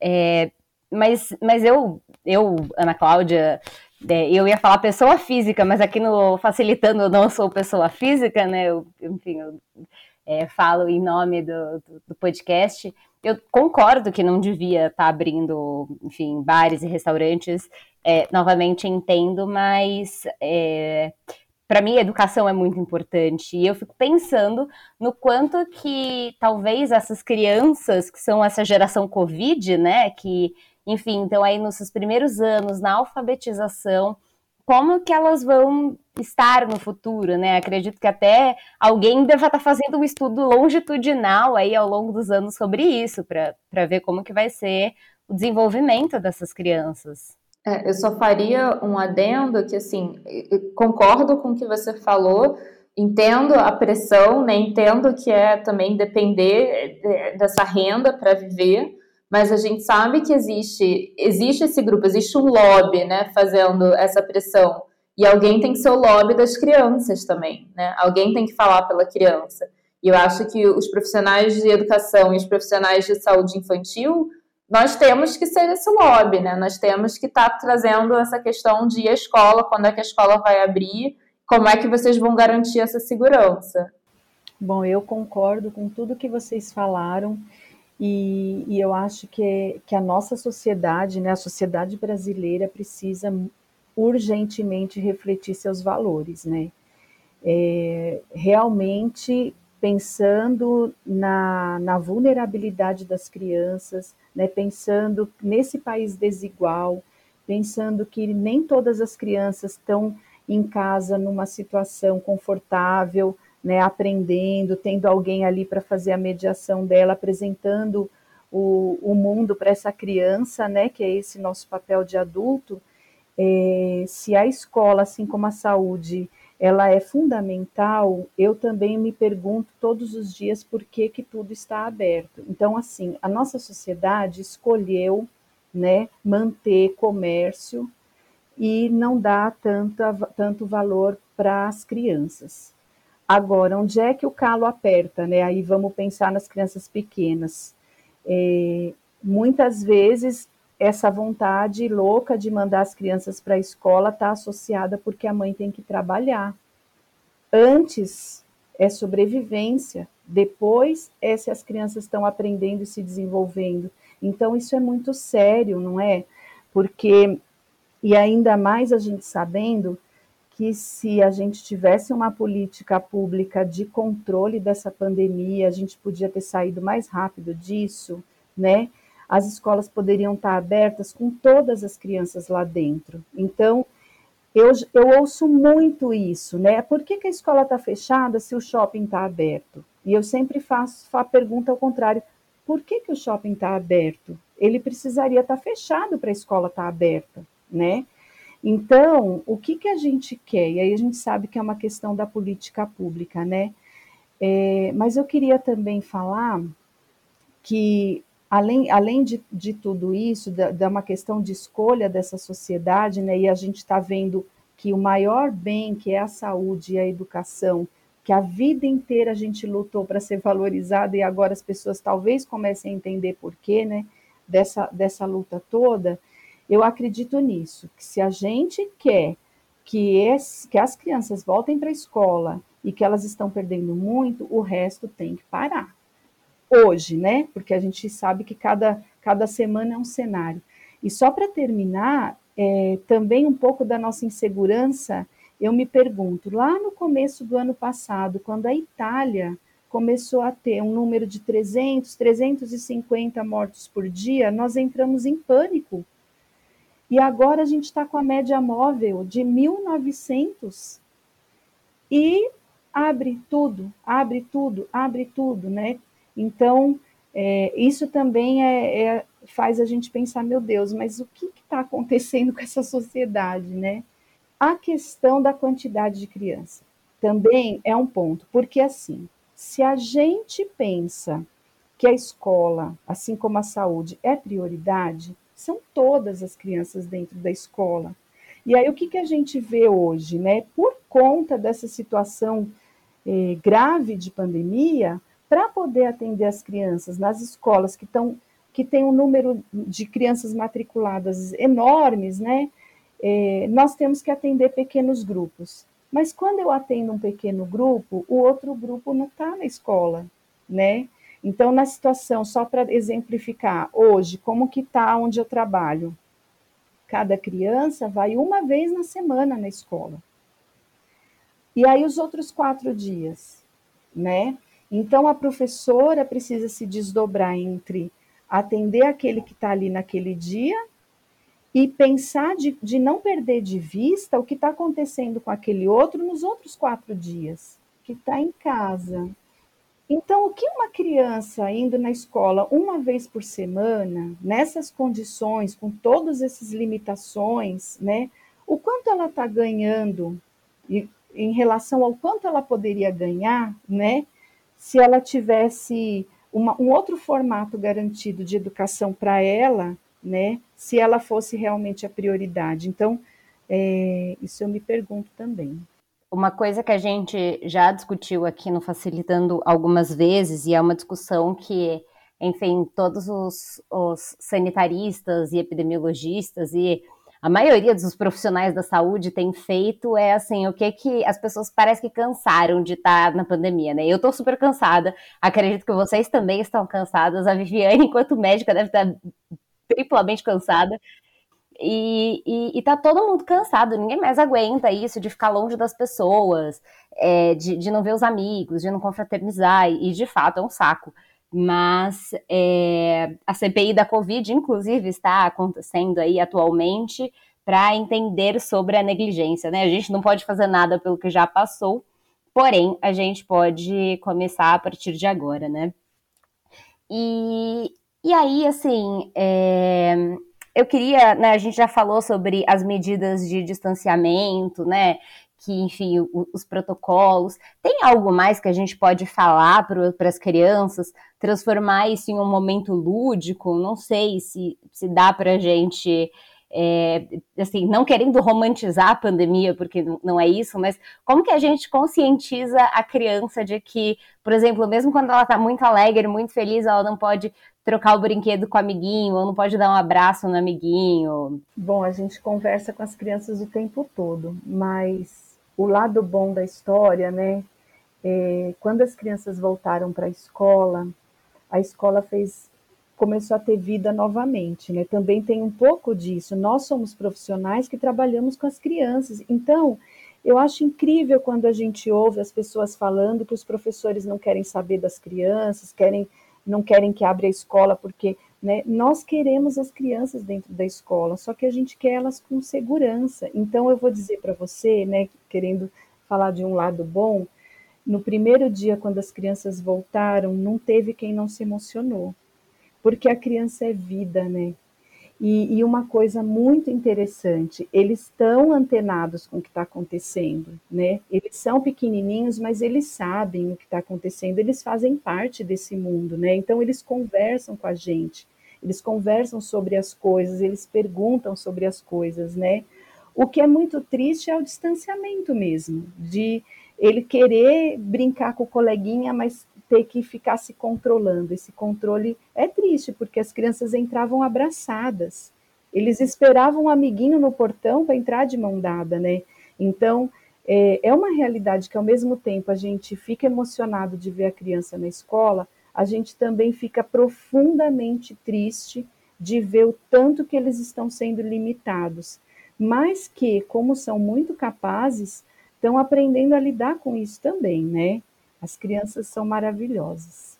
É, mas, mas eu, eu, Ana Cláudia, é, eu ia falar pessoa física, mas aqui no Facilitando eu não sou pessoa física, né? Eu, enfim, eu é, falo em nome do, do, podcast. Eu concordo que não devia estar tá abrindo, enfim, bares e restaurantes. É, novamente entendo, mas é, para mim, a educação é muito importante. E eu fico pensando no quanto que talvez essas crianças, que são essa geração Covid, né, que enfim, então aí nos seus primeiros anos na alfabetização, como que elas vão estar no futuro, né? Acredito que até alguém deva estar fazendo um estudo longitudinal aí ao longo dos anos sobre isso, para ver como que vai ser o desenvolvimento dessas crianças. É, eu só faria um adendo que, assim, concordo com o que você falou, entendo a pressão, né? entendo que é também depender é, dessa renda para viver, mas a gente sabe que existe, existe esse grupo, existe um lobby, né, fazendo essa pressão. E alguém tem que ser o lobby das crianças também, né? Alguém tem que falar pela criança. E eu acho que os profissionais de educação e os profissionais de saúde infantil, nós temos que ser esse lobby, né? Nós temos que estar tá trazendo essa questão de a escola, quando é que a escola vai abrir, como é que vocês vão garantir essa segurança. Bom, eu concordo com tudo que vocês falaram. E, e eu acho que, que a nossa sociedade, né, a sociedade brasileira, precisa urgentemente refletir seus valores, né? É, realmente pensando na, na, vulnerabilidade das crianças, né, pensando nesse país desigual, pensando que nem todas as crianças estão em casa numa situação confortável, né, aprendendo, tendo alguém ali para fazer a mediação dela, apresentando o, o mundo para essa criança, né, que é esse nosso papel de adulto, é, se a escola, assim como a saúde, ela é fundamental, eu também me pergunto todos os dias por que, que tudo está aberto. Então, assim, a nossa sociedade escolheu né, manter comércio e não dá tanta, tanto valor para as crianças. Agora, onde é que o calo aperta, né? Aí vamos pensar nas crianças pequenas. É, muitas vezes essa vontade louca de mandar as crianças para a escola está associada porque a mãe tem que trabalhar. Antes é sobrevivência, depois é se as crianças estão aprendendo e se desenvolvendo. Então, isso é muito sério, não é? Porque, e ainda mais a gente sabendo que se a gente tivesse uma política pública de controle dessa pandemia, a gente podia ter saído mais rápido disso, né? As escolas poderiam estar abertas com todas as crianças lá dentro. Então, eu, eu ouço muito isso, né? Por que, que a escola está fechada se o shopping está aberto? E eu sempre faço a pergunta ao contrário: por que, que o shopping está aberto? Ele precisaria estar tá fechado para a escola estar tá aberta, né? Então, o que, que a gente quer? E aí a gente sabe que é uma questão da política pública, né? É, mas eu queria também falar que, além, além de, de tudo isso, da, da uma questão de escolha dessa sociedade, né? E a gente está vendo que o maior bem, que é a saúde e a educação, que a vida inteira a gente lutou para ser valorizada e agora as pessoas talvez comecem a entender por quê, né? Dessa, dessa luta toda eu acredito nisso, que se a gente quer que, esse, que as crianças voltem para a escola e que elas estão perdendo muito, o resto tem que parar. Hoje, né? Porque a gente sabe que cada, cada semana é um cenário. E só para terminar, é, também um pouco da nossa insegurança, eu me pergunto, lá no começo do ano passado, quando a Itália começou a ter um número de 300, 350 mortos por dia, nós entramos em pânico, e agora a gente está com a média móvel de 1.900 e abre tudo, abre tudo, abre tudo, né? Então, é, isso também é, é, faz a gente pensar, meu Deus, mas o que está acontecendo com essa sociedade, né? A questão da quantidade de criança também é um ponto, porque assim, se a gente pensa que a escola, assim como a saúde, é prioridade, são todas as crianças dentro da escola. E aí o que, que a gente vê hoje, né? Por conta dessa situação eh, grave de pandemia, para poder atender as crianças nas escolas que estão que tem um número de crianças matriculadas enormes, né? Eh, nós temos que atender pequenos grupos. Mas quando eu atendo um pequeno grupo, o outro grupo não está na escola, né? Então, na situação, só para exemplificar, hoje, como que está onde eu trabalho? Cada criança vai uma vez na semana na escola. E aí os outros quatro dias, né? Então, a professora precisa se desdobrar entre atender aquele que está ali naquele dia e pensar de, de não perder de vista o que está acontecendo com aquele outro nos outros quatro dias, que está em casa, então, o que uma criança indo na escola uma vez por semana, nessas condições, com todas essas limitações, né? O quanto ela está ganhando em relação ao quanto ela poderia ganhar, né? Se ela tivesse uma, um outro formato garantido de educação para ela, né? Se ela fosse realmente a prioridade. Então, é, isso eu me pergunto também. Uma coisa que a gente já discutiu aqui no Facilitando algumas vezes, e é uma discussão que, enfim, todos os, os sanitaristas e epidemiologistas e a maioria dos profissionais da saúde tem feito é assim, o que que as pessoas parecem que cansaram de estar na pandemia, né? Eu tô super cansada, acredito que vocês também estão cansadas, a Viviane, enquanto médica, deve estar triplamente cansada, e, e, e, tá todo mundo cansado, ninguém mais aguenta isso de ficar longe das pessoas, é, de, de não ver os amigos, de não confraternizar, e, de fato é um saco. Mas é, a CPI da Covid, inclusive, está acontecendo aí atualmente para entender sobre a negligência, né? A gente não pode fazer nada pelo que já passou, porém, a gente pode começar a partir de agora, né? E, e aí, assim, é, eu queria, né, a gente já falou sobre as medidas de distanciamento, né, que, enfim, o, os protocolos. Tem algo mais que a gente pode falar para as crianças, transformar isso em um momento lúdico? Não sei se, se dá para a gente. É, assim, não querendo romantizar a pandemia, porque não é isso, mas como que a gente conscientiza a criança de que, por exemplo, mesmo quando ela está muito alegre, muito feliz, ela não pode trocar o brinquedo com o amiguinho, ou não pode dar um abraço no amiguinho? Bom, a gente conversa com as crianças o tempo todo, mas o lado bom da história, né? É, quando as crianças voltaram para a escola, a escola fez começou a ter vida novamente, né? Também tem um pouco disso. Nós somos profissionais que trabalhamos com as crianças, então eu acho incrível quando a gente ouve as pessoas falando que os professores não querem saber das crianças, querem não querem que abra a escola porque né? Nós queremos as crianças dentro da escola, só que a gente quer elas com segurança. Então, eu vou dizer para você, né, querendo falar de um lado bom, no primeiro dia, quando as crianças voltaram, não teve quem não se emocionou, porque a criança é vida, né? E, e, uma coisa muito interessante, eles estão antenados com o que está acontecendo, né? Eles são pequenininhos, mas eles sabem o que está acontecendo, eles fazem parte desse mundo, né? Então eles conversam com a gente eles conversam sobre as coisas, eles perguntam sobre as coisas, né? O que é muito triste é o distanciamento mesmo, de ele querer brincar com o coleguinha, mas ter que ficar se controlando. Esse controle é triste, porque as crianças entravam abraçadas. Eles esperavam um amiguinho no portão para entrar de mão dada, né? Então, é, é uma realidade que, ao mesmo tempo, a gente fica emocionado de ver a criança na escola, a gente também fica profundamente triste de ver o tanto que eles estão sendo limitados, mas que, como são muito capazes, estão aprendendo a lidar com isso também, né? As crianças são maravilhosas.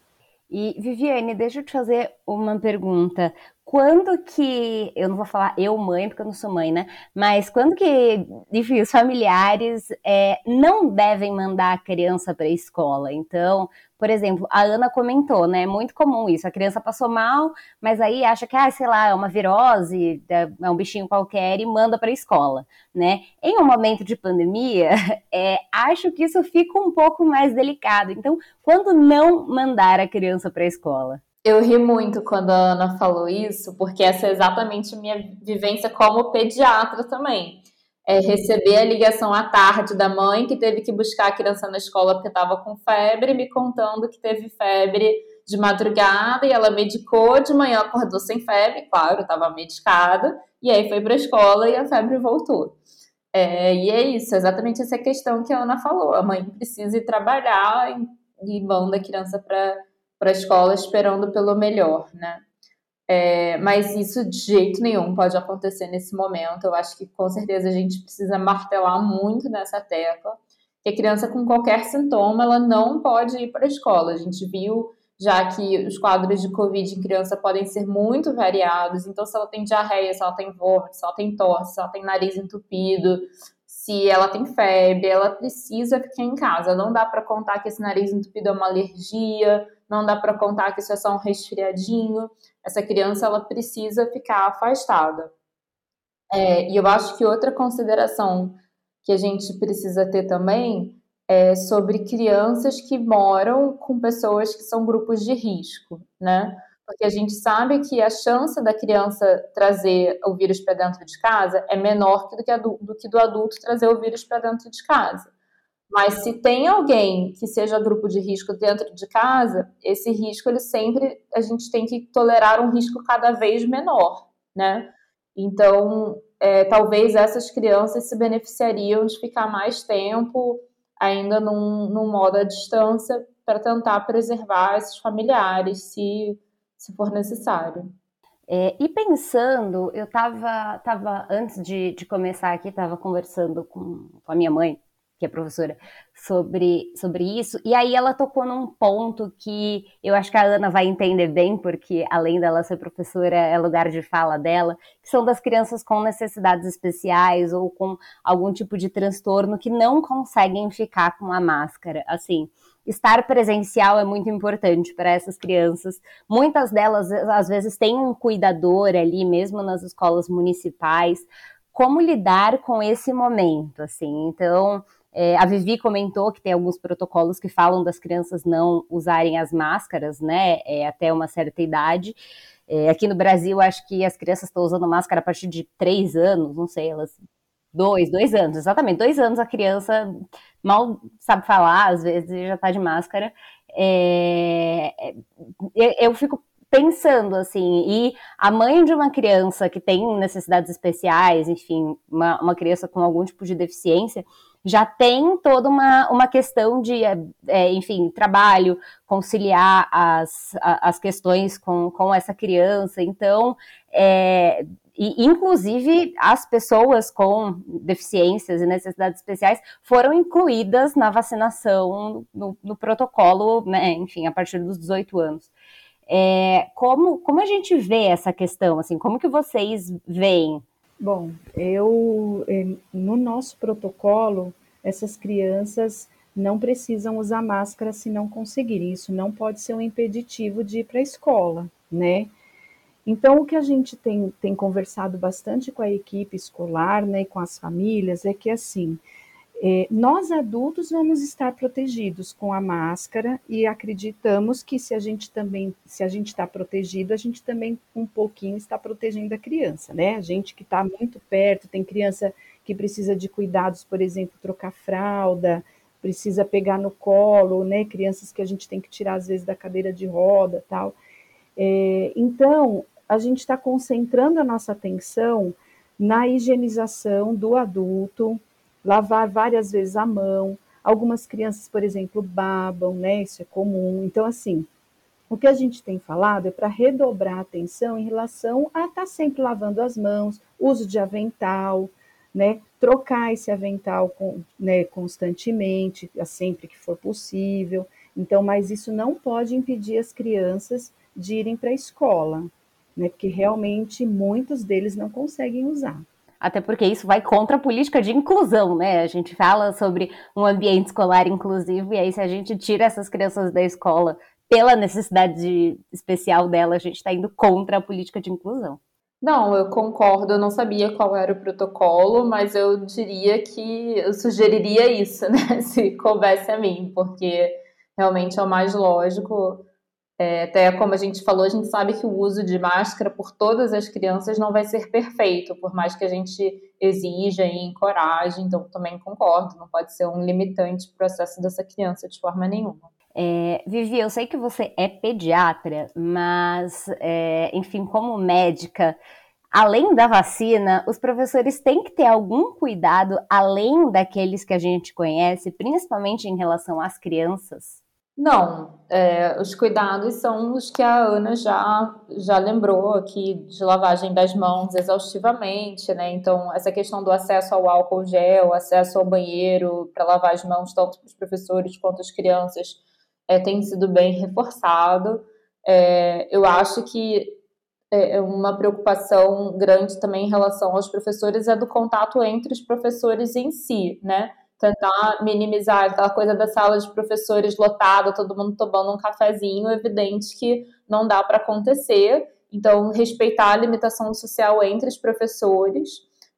E Viviane, deixa eu te fazer uma pergunta. Quando que, eu não vou falar eu mãe, porque eu não sou mãe, né? Mas quando que, enfim, os familiares é, não devem mandar a criança para a escola? Então, por exemplo, a Ana comentou, né? É muito comum isso. A criança passou mal, mas aí acha que, ah, sei lá, é uma virose, é um bichinho qualquer e manda para a escola, né? Em um momento de pandemia, é, acho que isso fica um pouco mais delicado. Então, quando não mandar a criança para a escola? Eu ri muito quando a Ana falou isso, porque essa é exatamente minha vivência como pediatra também é, receber a ligação à tarde da mãe que teve que buscar a criança na escola porque estava com febre, me contando que teve febre de madrugada e ela medicou, de manhã acordou sem febre, claro, estava medicada, e aí foi para a escola e a febre voltou. É, e é isso, exatamente essa questão que a Ana falou. A mãe precisa ir trabalhar e, e manda a criança para a escola esperando pelo melhor, né? É, mas isso de jeito nenhum pode acontecer nesse momento. Eu acho que com certeza a gente precisa martelar muito nessa tecla. Que a criança com qualquer sintoma, ela não pode ir para a escola. A gente viu já que os quadros de Covid em criança podem ser muito variados. Então, se ela tem diarreia, se ela tem vômito, se ela tem tosse, se ela tem nariz entupido, se ela tem febre, ela precisa ficar em casa. Não dá para contar que esse nariz entupido é uma alergia, não dá para contar que isso é só um resfriadinho. Essa criança ela precisa ficar afastada. É, e eu acho que outra consideração que a gente precisa ter também é sobre crianças que moram com pessoas que são grupos de risco, né? Porque a gente sabe que a chance da criança trazer o vírus para dentro de casa é menor do que, do, do que do adulto trazer o vírus para dentro de casa. Mas se tem alguém que seja grupo de risco dentro de casa, esse risco ele sempre a gente tem que tolerar um risco cada vez menor, né? Então, é, talvez essas crianças se beneficiariam de ficar mais tempo ainda num, num modo à distância para tentar preservar esses familiares, se, se for necessário. É, e pensando, eu estava, tava, antes de, de começar aqui, estava conversando com, com a minha mãe, que é professora, sobre, sobre isso. E aí ela tocou num ponto que eu acho que a Ana vai entender bem, porque além dela ser professora, é lugar de fala dela, que são das crianças com necessidades especiais ou com algum tipo de transtorno que não conseguem ficar com a máscara. Assim, estar presencial é muito importante para essas crianças. Muitas delas, às vezes, têm um cuidador ali, mesmo nas escolas municipais como lidar com esse momento, assim. Então, é, a Vivi comentou que tem alguns protocolos que falam das crianças não usarem as máscaras, né, é, até uma certa idade. É, aqui no Brasil, acho que as crianças estão usando máscara a partir de três anos, não sei, elas. Dois, dois anos, exatamente. Dois anos a criança mal sabe falar, às vezes já está de máscara. É, é eu fico pensando assim, e a mãe de uma criança que tem necessidades especiais, enfim, uma, uma criança com algum tipo de deficiência, já tem toda uma, uma questão de, é, é enfim, trabalho, conciliar as, as questões com, com essa criança. Então, é, e, inclusive, as pessoas com deficiências e necessidades especiais foram incluídas na vacinação, no, no protocolo, né, enfim, a partir dos 18 anos. É, como, como a gente vê essa questão, assim, como que vocês veem Bom, eu eh, no nosso protocolo, essas crianças não precisam usar máscara se não conseguirem. Isso não pode ser um impeditivo de ir para a escola, né? Então, o que a gente tem, tem conversado bastante com a equipe escolar, né, e com as famílias, é que assim, é, nós adultos vamos estar protegidos com a máscara e acreditamos que se a gente também, se a gente está protegido, a gente também um pouquinho está protegendo a criança, né? A gente que está muito perto, tem criança que precisa de cuidados, por exemplo, trocar fralda, precisa pegar no colo, né? Crianças que a gente tem que tirar às vezes da cadeira de roda, tal. É, então, a gente está concentrando a nossa atenção na higienização do adulto, lavar várias vezes a mão. Algumas crianças, por exemplo, babam, né? Isso é comum. Então, assim, o que a gente tem falado é para redobrar a atenção em relação a estar tá sempre lavando as mãos, uso de avental, né? Trocar esse avental com, né, constantemente, sempre que for possível. Então, mas isso não pode impedir as crianças de irem para a escola, né? Porque realmente muitos deles não conseguem usar até porque isso vai contra a política de inclusão, né? A gente fala sobre um ambiente escolar inclusivo, e aí se a gente tira essas crianças da escola pela necessidade de, especial dela, a gente está indo contra a política de inclusão. Não, eu concordo, eu não sabia qual era o protocolo, mas eu diria que eu sugeriria isso, né? Se coubesse a mim, porque realmente é o mais lógico é, até como a gente falou, a gente sabe que o uso de máscara por todas as crianças não vai ser perfeito, por mais que a gente exija e encoraje. Então, também concordo, não pode ser um limitante para o processo dessa criança de forma nenhuma. É, Vivi, eu sei que você é pediatra, mas, é, enfim, como médica, além da vacina, os professores têm que ter algum cuidado além daqueles que a gente conhece, principalmente em relação às crianças? Não, é, os cuidados são os que a Ana já, já lembrou aqui de lavagem das mãos exaustivamente, né? Então, essa questão do acesso ao álcool gel, acesso ao banheiro para lavar as mãos, tanto para os professores quanto as crianças, é, tem sido bem reforçado. É, eu acho que é, é uma preocupação grande também em relação aos professores é do contato entre os professores em si, né? Tentar minimizar aquela coisa da sala de professores lotada, todo mundo tomando um cafezinho, evidente que não dá para acontecer. Então, respeitar a limitação social entre os professores.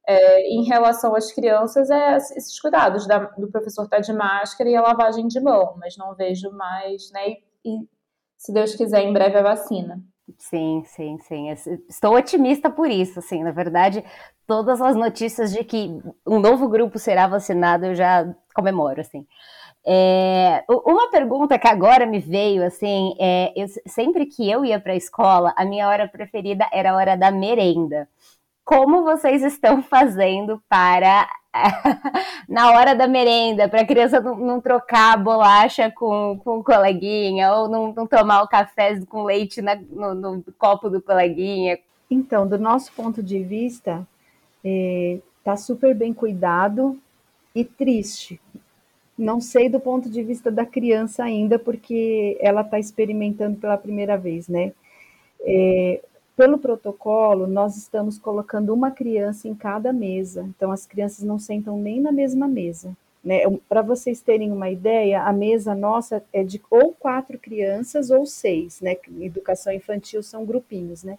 É, em relação às crianças, é esses cuidados da, do professor estar tá de máscara e a lavagem de mão, mas não vejo mais, né? E, e se Deus quiser, em breve a vacina. Sim, sim, sim. Estou otimista por isso, assim. Na verdade, todas as notícias de que um novo grupo será vacinado, eu já comemoro, assim. É, uma pergunta que agora me veio, assim, é, eu, sempre que eu ia para a escola, a minha hora preferida era a hora da merenda. Como vocês estão fazendo para na hora da merenda, para a criança não, não, trocar a bolacha com, com o coleguinha, ou não, não tomar o café com leite na, no, no, copo do coleguinha? Então, do nosso ponto de vista, está é, super bem cuidado e triste. Não sei do ponto de vista da criança ainda, porque ela está experimentando pela primeira vez, né? É, pelo protocolo, nós estamos colocando uma criança em cada mesa, então as crianças não sentam nem na mesma mesa. Né? Para vocês terem uma ideia, a mesa nossa é de ou quatro crianças ou seis, né? Educação infantil são grupinhos, né?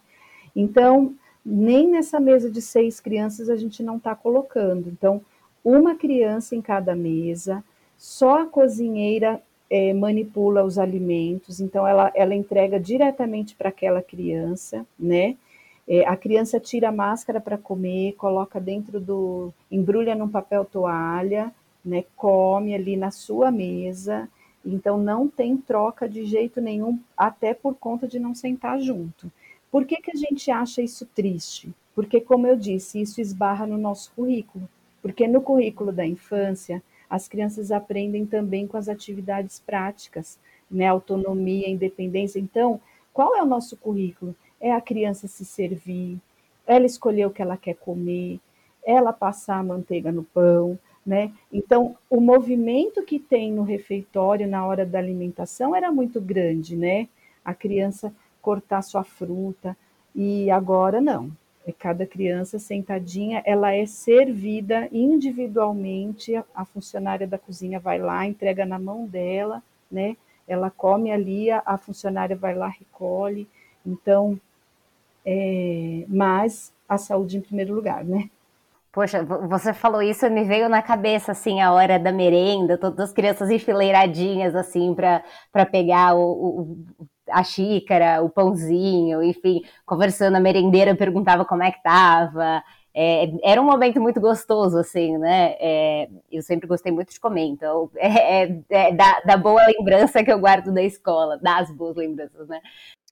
Então, nem nessa mesa de seis crianças a gente não está colocando. Então, uma criança em cada mesa, só a cozinheira é, manipula os alimentos, então ela, ela entrega diretamente para aquela criança, né? É, a criança tira a máscara para comer, coloca dentro do. embrulha num papel toalha, né? Come ali na sua mesa. Então não tem troca de jeito nenhum, até por conta de não sentar junto. Por que, que a gente acha isso triste? Porque, como eu disse, isso esbarra no nosso currículo. Porque no currículo da infância, as crianças aprendem também com as atividades práticas, né? Autonomia, independência. Então, qual é o nosso currículo? É a criança se servir, ela escolher o que ela quer comer, ela passar a manteiga no pão, né? Então, o movimento que tem no refeitório na hora da alimentação era muito grande, né? A criança cortar sua fruta, e agora não. Cada criança sentadinha, ela é servida individualmente, a funcionária da cozinha vai lá, entrega na mão dela, né? Ela come ali, a funcionária vai lá, recolhe. Então, é, mas a saúde em primeiro lugar, né? Poxa, você falou isso, me veio na cabeça, assim, a hora da merenda, todas as crianças enfileiradinhas, assim, para pegar o, o, a xícara, o pãozinho, enfim, conversando, a merendeira perguntava como é que tava. É, era um momento muito gostoso, assim, né? É, eu sempre gostei muito de comer, então é, é, é da, da, boa lembrança que eu guardo da escola, das boas lembranças, né?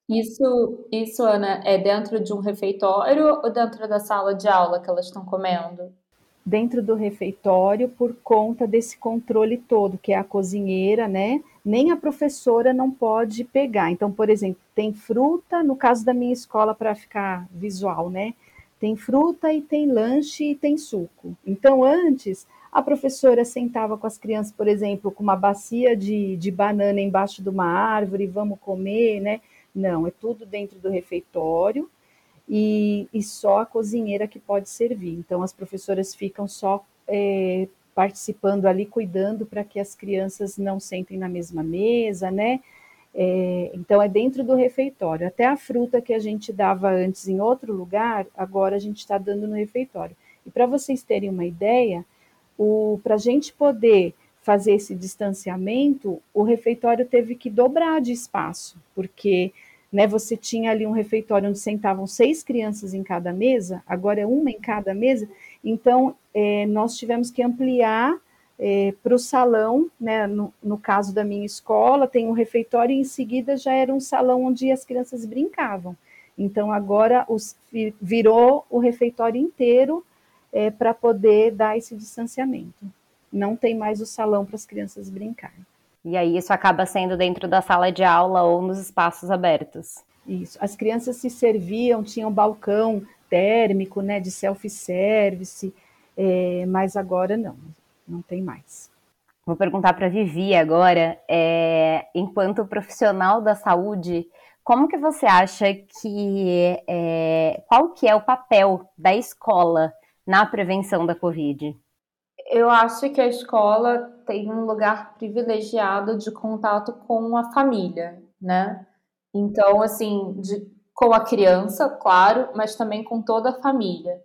Isso, isso, Ana, é dentro de um refeitório ou dentro da sala de aula que elas estão comendo? Dentro do refeitório, por conta desse controle todo, que é a cozinheira, né? Nem a professora não pode pegar. Então, por exemplo, tem fruta, no caso da minha escola, para ficar visual, né? Tem fruta e tem lanche e tem suco. Então, antes, a professora sentava com as crianças, por exemplo, com uma bacia de, de banana embaixo de uma árvore, vamos comer, né? Não, é tudo dentro do refeitório e, e só a cozinheira que pode servir. Então, as professoras ficam só é, participando ali, cuidando para que as crianças não sentem na mesma mesa, né? É, então é dentro do refeitório. Até a fruta que a gente dava antes em outro lugar, agora a gente está dando no refeitório. E para vocês terem uma ideia, para a gente poder fazer esse distanciamento, o refeitório teve que dobrar de espaço, porque né, você tinha ali um refeitório onde sentavam seis crianças em cada mesa, agora é uma em cada mesa, então, é, nós tivemos que ampliar é, para o salão, né, no, no, caso da minha escola, tem um refeitório e em seguida já era um salão onde as crianças brincavam. Então, agora os, virou o refeitório inteiro é, para poder dar esse distanciamento. Não tem mais o salão para as crianças brincarem. E aí isso acaba sendo dentro da sala de aula ou nos espaços abertos. Isso. As crianças se serviam, tinham balcão térmico, né, de self-service, é, mas agora não, não tem mais. Vou perguntar para a Vivi agora, é, enquanto profissional da saúde, como que você acha que, é, qual que é o papel da escola na prevenção da Covid? Eu acho que a escola tem um lugar privilegiado de contato com a família, né? Então, assim, de, com a criança, claro, mas também com toda a família.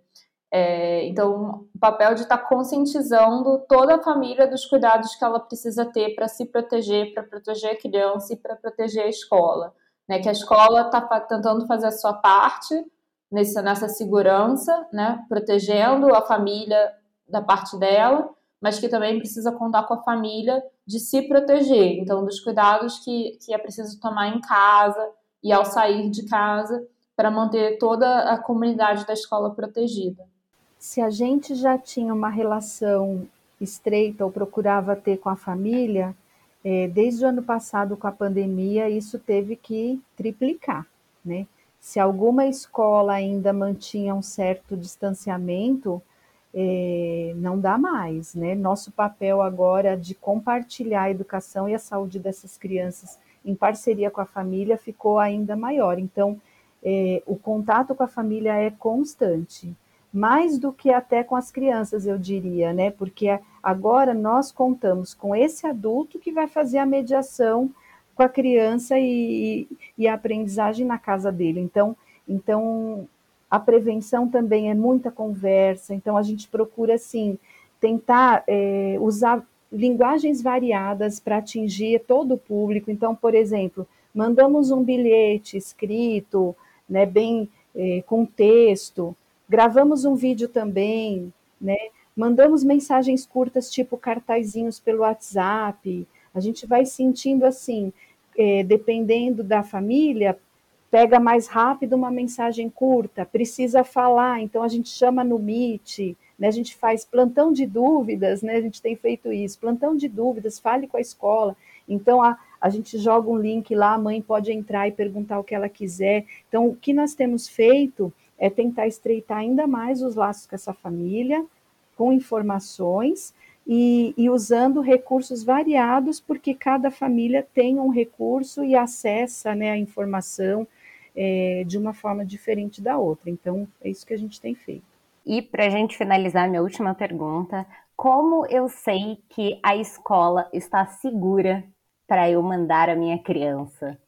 É, então, o papel de estar tá conscientizando toda a família dos cuidados que ela precisa ter para se proteger, para proteger a criança e para proteger a escola. Né? Que a escola está tentando fazer a sua parte nessa, nessa segurança, né? protegendo a família da parte dela, mas que também precisa contar com a família de se proteger. Então, dos cuidados que, que é preciso tomar em casa, e ao sair de casa para manter toda a comunidade da escola protegida. Se a gente já tinha uma relação estreita ou procurava ter com a família, é, desde o ano passado com a pandemia, isso teve que triplicar, né? Se alguma escola ainda mantinha um certo distanciamento, é, não dá mais, né? Nosso papel agora de compartilhar a educação e a saúde dessas crianças em parceria com a família, ficou ainda maior. Então, é, o contato com a família é constante, mais do que até com as crianças, eu diria, né? Porque agora nós contamos com esse adulto que vai fazer a mediação com a criança e, e a aprendizagem na casa dele. Então, então A prevenção também é muita conversa, então a gente procura, assim, tentar é, usar linguagens variadas para atingir todo o público. Então, por exemplo, mandamos um bilhete escrito, né, bem é, com texto, gravamos um vídeo também, né, mandamos mensagens curtas, tipo cartazinhos pelo WhatsApp. A gente vai sentindo assim, é, dependendo da família, pega mais rápido uma mensagem curta, precisa falar, então a gente chama no Meet, né, a gente faz plantão de dúvidas, né, a gente tem feito isso, plantão de dúvidas, fale com a escola. Então a, a gente joga um link lá, a mãe pode entrar e perguntar o que ela quiser. Então, o que nós temos feito é tentar estreitar ainda mais os laços com essa família, com informações e, e, usando recursos variados, porque cada família tem um recurso e acessa né, a informação é, de uma forma diferente da outra. Então, é isso que a gente tem feito. E para a gente finalizar, minha última pergunta: como eu sei que a escola está segura para eu mandar a minha criança?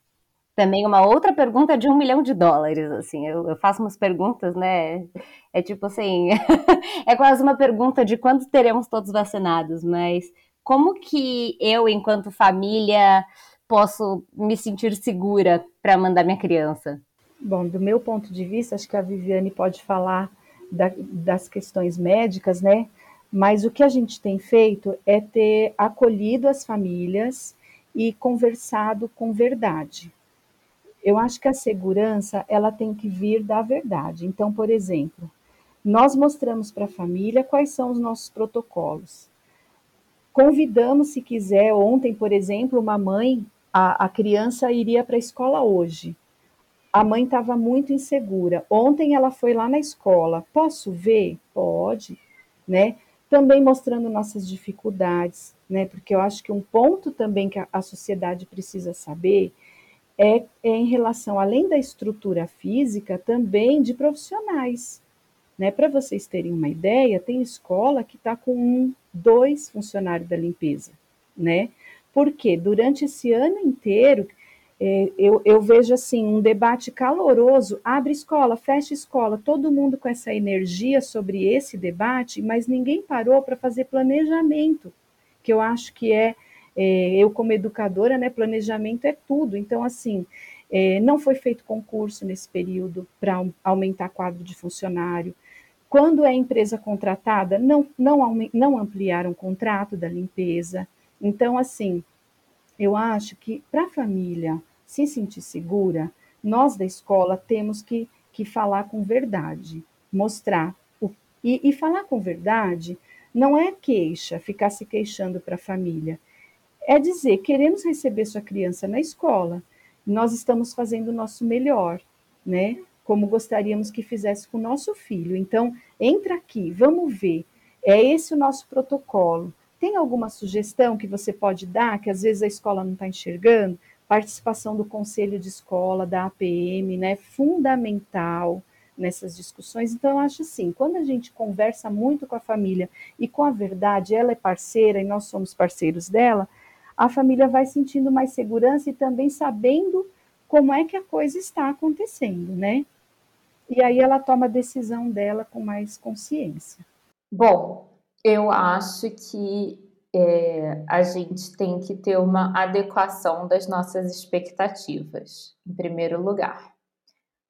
Também uma outra pergunta de um milhão de dólares, assim, eu, eu faço umas perguntas, né? É tipo assim, é quase uma pergunta de quando teremos todos vacinados, mas como que eu, enquanto família, posso me sentir segura para mandar minha criança? Bom, do meu ponto de vista, acho que a Viviane pode falar da, das questões médicas, né? Mas o que a gente tem feito é ter acolhido as famílias e conversado com verdade. Eu acho que a segurança ela tem que vir da verdade. Então, por exemplo, nós mostramos para a família quais são os nossos protocolos. Convidamos, se quiser, ontem, por exemplo, uma mãe a, a criança iria para a escola hoje. A mãe estava muito insegura. Ontem ela foi lá na escola. Posso ver? Pode, né? Também mostrando nossas dificuldades, né? Porque eu acho que um ponto também que a, a sociedade precisa saber é, é em relação, além da estrutura física, também de profissionais. Né? Para vocês terem uma ideia, tem escola que está com um, dois funcionários da limpeza, né? Porque durante esse ano inteiro, eu, eu, vejo assim um debate caloroso, abre escola, fecha escola, todo mundo com essa energia sobre esse debate, mas ninguém parou para fazer planejamento, que eu acho que é, é, eu como educadora, né, planejamento é tudo. Então, assim, é, não foi feito concurso nesse período para aumentar quadro de funcionário. Quando é empresa contratada, não, não, não ampliaram o contrato da limpeza. Então, assim, eu acho que para a família se sentir segura, nós da escola temos que, que falar com verdade, mostrar. O, e, e falar com verdade não é queixa, ficar se queixando para a família. É dizer, queremos receber sua criança na escola, nós estamos fazendo o nosso melhor, né? Como gostaríamos que fizesse com o nosso filho. Então, entra aqui, vamos ver. É esse o nosso protocolo. Tem alguma sugestão que você pode dar, que às vezes a escola não está enxergando? Participação do conselho de escola, da APM, né? Fundamental nessas discussões. Então, eu acho assim, quando a gente conversa muito com a família e com a verdade, ela é parceira e nós somos parceiros dela, a família vai sentindo mais segurança e também sabendo como é que a coisa está acontecendo, né? E aí ela toma a decisão dela com mais consciência. Bom, eu acho que é, a gente tem que ter uma adequação das nossas expectativas, em primeiro lugar.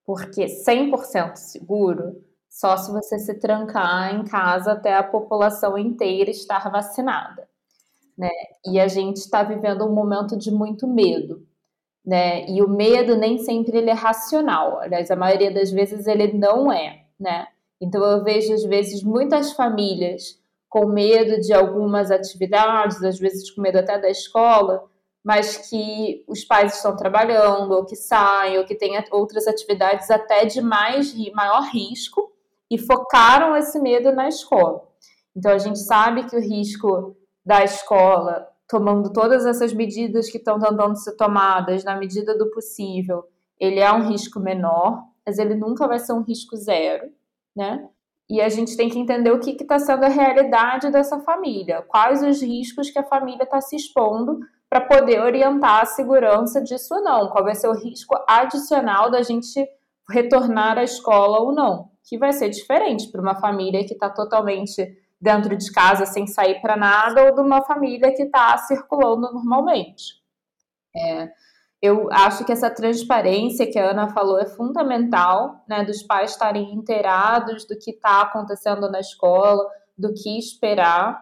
Porque 100% seguro só se você se trancar em casa até a população inteira estar vacinada. Né? E a gente está vivendo um momento de muito medo. Né? E o medo nem sempre ele é racional. Aliás, a maioria das vezes ele não é. Né? Então eu vejo, às vezes, muitas famílias com medo de algumas atividades, às vezes com medo até da escola, mas que os pais estão trabalhando, ou que saem, ou que têm outras atividades até de mais, maior risco, e focaram esse medo na escola. Então, a gente sabe que o risco da escola, tomando todas essas medidas que estão tentando ser tomadas na medida do possível, ele é um risco menor, mas ele nunca vai ser um risco zero, né? E a gente tem que entender o que está sendo a realidade dessa família, quais os riscos que a família está se expondo para poder orientar a segurança disso ou não, qual vai ser o risco adicional da gente retornar à escola ou não, que vai ser diferente para uma família que está totalmente dentro de casa sem sair para nada ou de uma família que está circulando normalmente. É, eu acho que essa transparência que a Ana falou é fundamental, né, dos pais estarem inteirados do que está acontecendo na escola, do que esperar.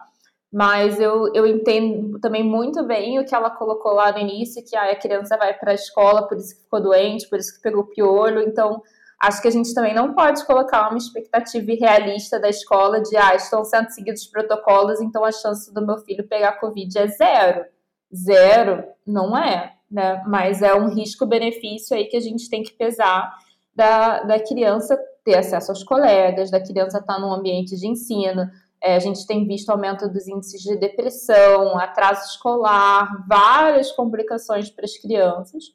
Mas eu, eu entendo também muito bem o que ela colocou lá no início, que ah, a criança vai para a escola, por isso que ficou doente, por isso que pegou piolho. Então, acho que a gente também não pode colocar uma expectativa irrealista da escola de ah, estão sendo seguidos protocolos, então a chance do meu filho pegar Covid é zero. Zero não é né? Mas é um risco-benefício aí que a gente tem que pesar da, da criança ter acesso aos colegas, da criança estar num ambiente de ensino. É, a gente tem visto aumento dos índices de depressão, atraso escolar, várias complicações para as crianças.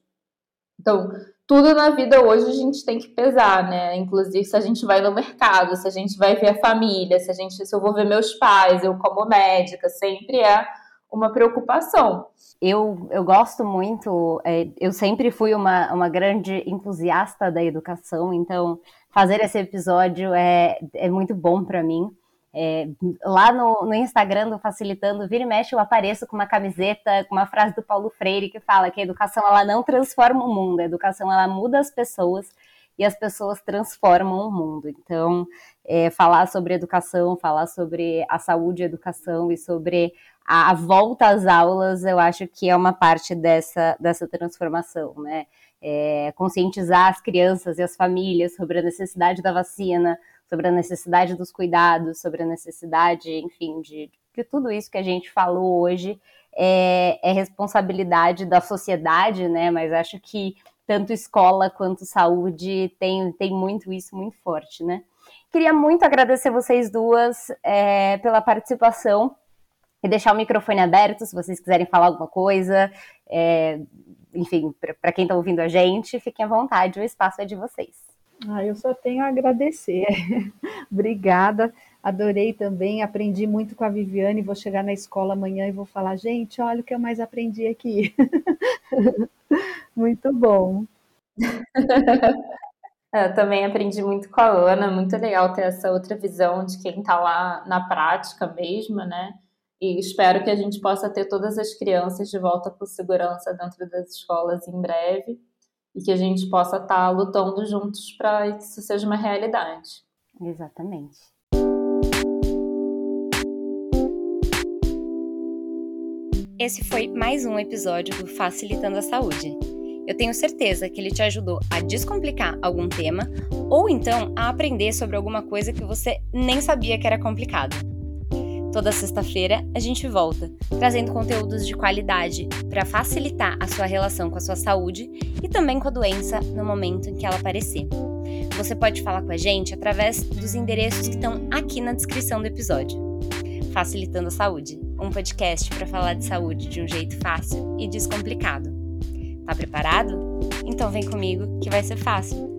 Então, tudo na vida hoje a gente tem que pesar, né? Inclusive se a gente vai no mercado, se a gente vai ver a família, se a gente, se eu vou ver meus pais, eu como médica, sempre é uma preocupação. Eu, eu gosto muito, é, eu sempre fui uma, uma grande entusiasta da educação, então fazer esse episódio é, é muito bom para mim. É, lá no, no, Instagram do Facilitando, vira e mexe, eu apareço com uma camiseta, com uma frase do Paulo Freire que fala que a educação ela não transforma o mundo, a educação ela muda as pessoas e as pessoas transformam o mundo. Então, é, falar sobre educação, falar sobre a saúde e educação e sobre a, a, volta às aulas, eu acho que é uma parte dessa, dessa transformação, né? É, conscientizar as crianças e as famílias sobre a necessidade da vacina, sobre a necessidade dos cuidados, sobre a necessidade, enfim, de, de tudo isso que a gente falou hoje é, é responsabilidade da sociedade, né? Mas acho que tanto escola quanto saúde tem, tem muito isso muito forte, né? Queria muito agradecer vocês duas é, pela participação e deixar o microfone aberto se vocês quiserem falar alguma coisa. É, enfim, para quem está ouvindo a gente, fiquem à vontade, o espaço é de vocês. Ah, eu só tenho a agradecer. Obrigada. Adorei também, aprendi muito com a Viviane. Vou chegar na escola amanhã e vou falar, gente, olha o que eu mais aprendi aqui. muito bom. Eu também aprendi muito com a Ana, muito legal ter essa outra visão de quem está lá na prática mesmo, né? E espero que a gente possa ter todas as crianças de volta com segurança dentro das escolas em breve e que a gente possa estar tá lutando juntos para que isso seja uma realidade. Exatamente. Esse foi mais um episódio do Facilitando a Saúde. Eu tenho certeza que ele te ajudou a descomplicar algum tema ou então a aprender sobre alguma coisa que você nem sabia que era complicado. Toda sexta-feira a gente volta, trazendo conteúdos de qualidade para facilitar a sua relação com a sua saúde e também com a doença no momento em que ela aparecer. Você pode falar com a gente através dos endereços que estão aqui na descrição do episódio. Facilitando a Saúde, um podcast para falar de saúde de um jeito fácil e descomplicado. Tá preparado? Então vem comigo que vai ser fácil.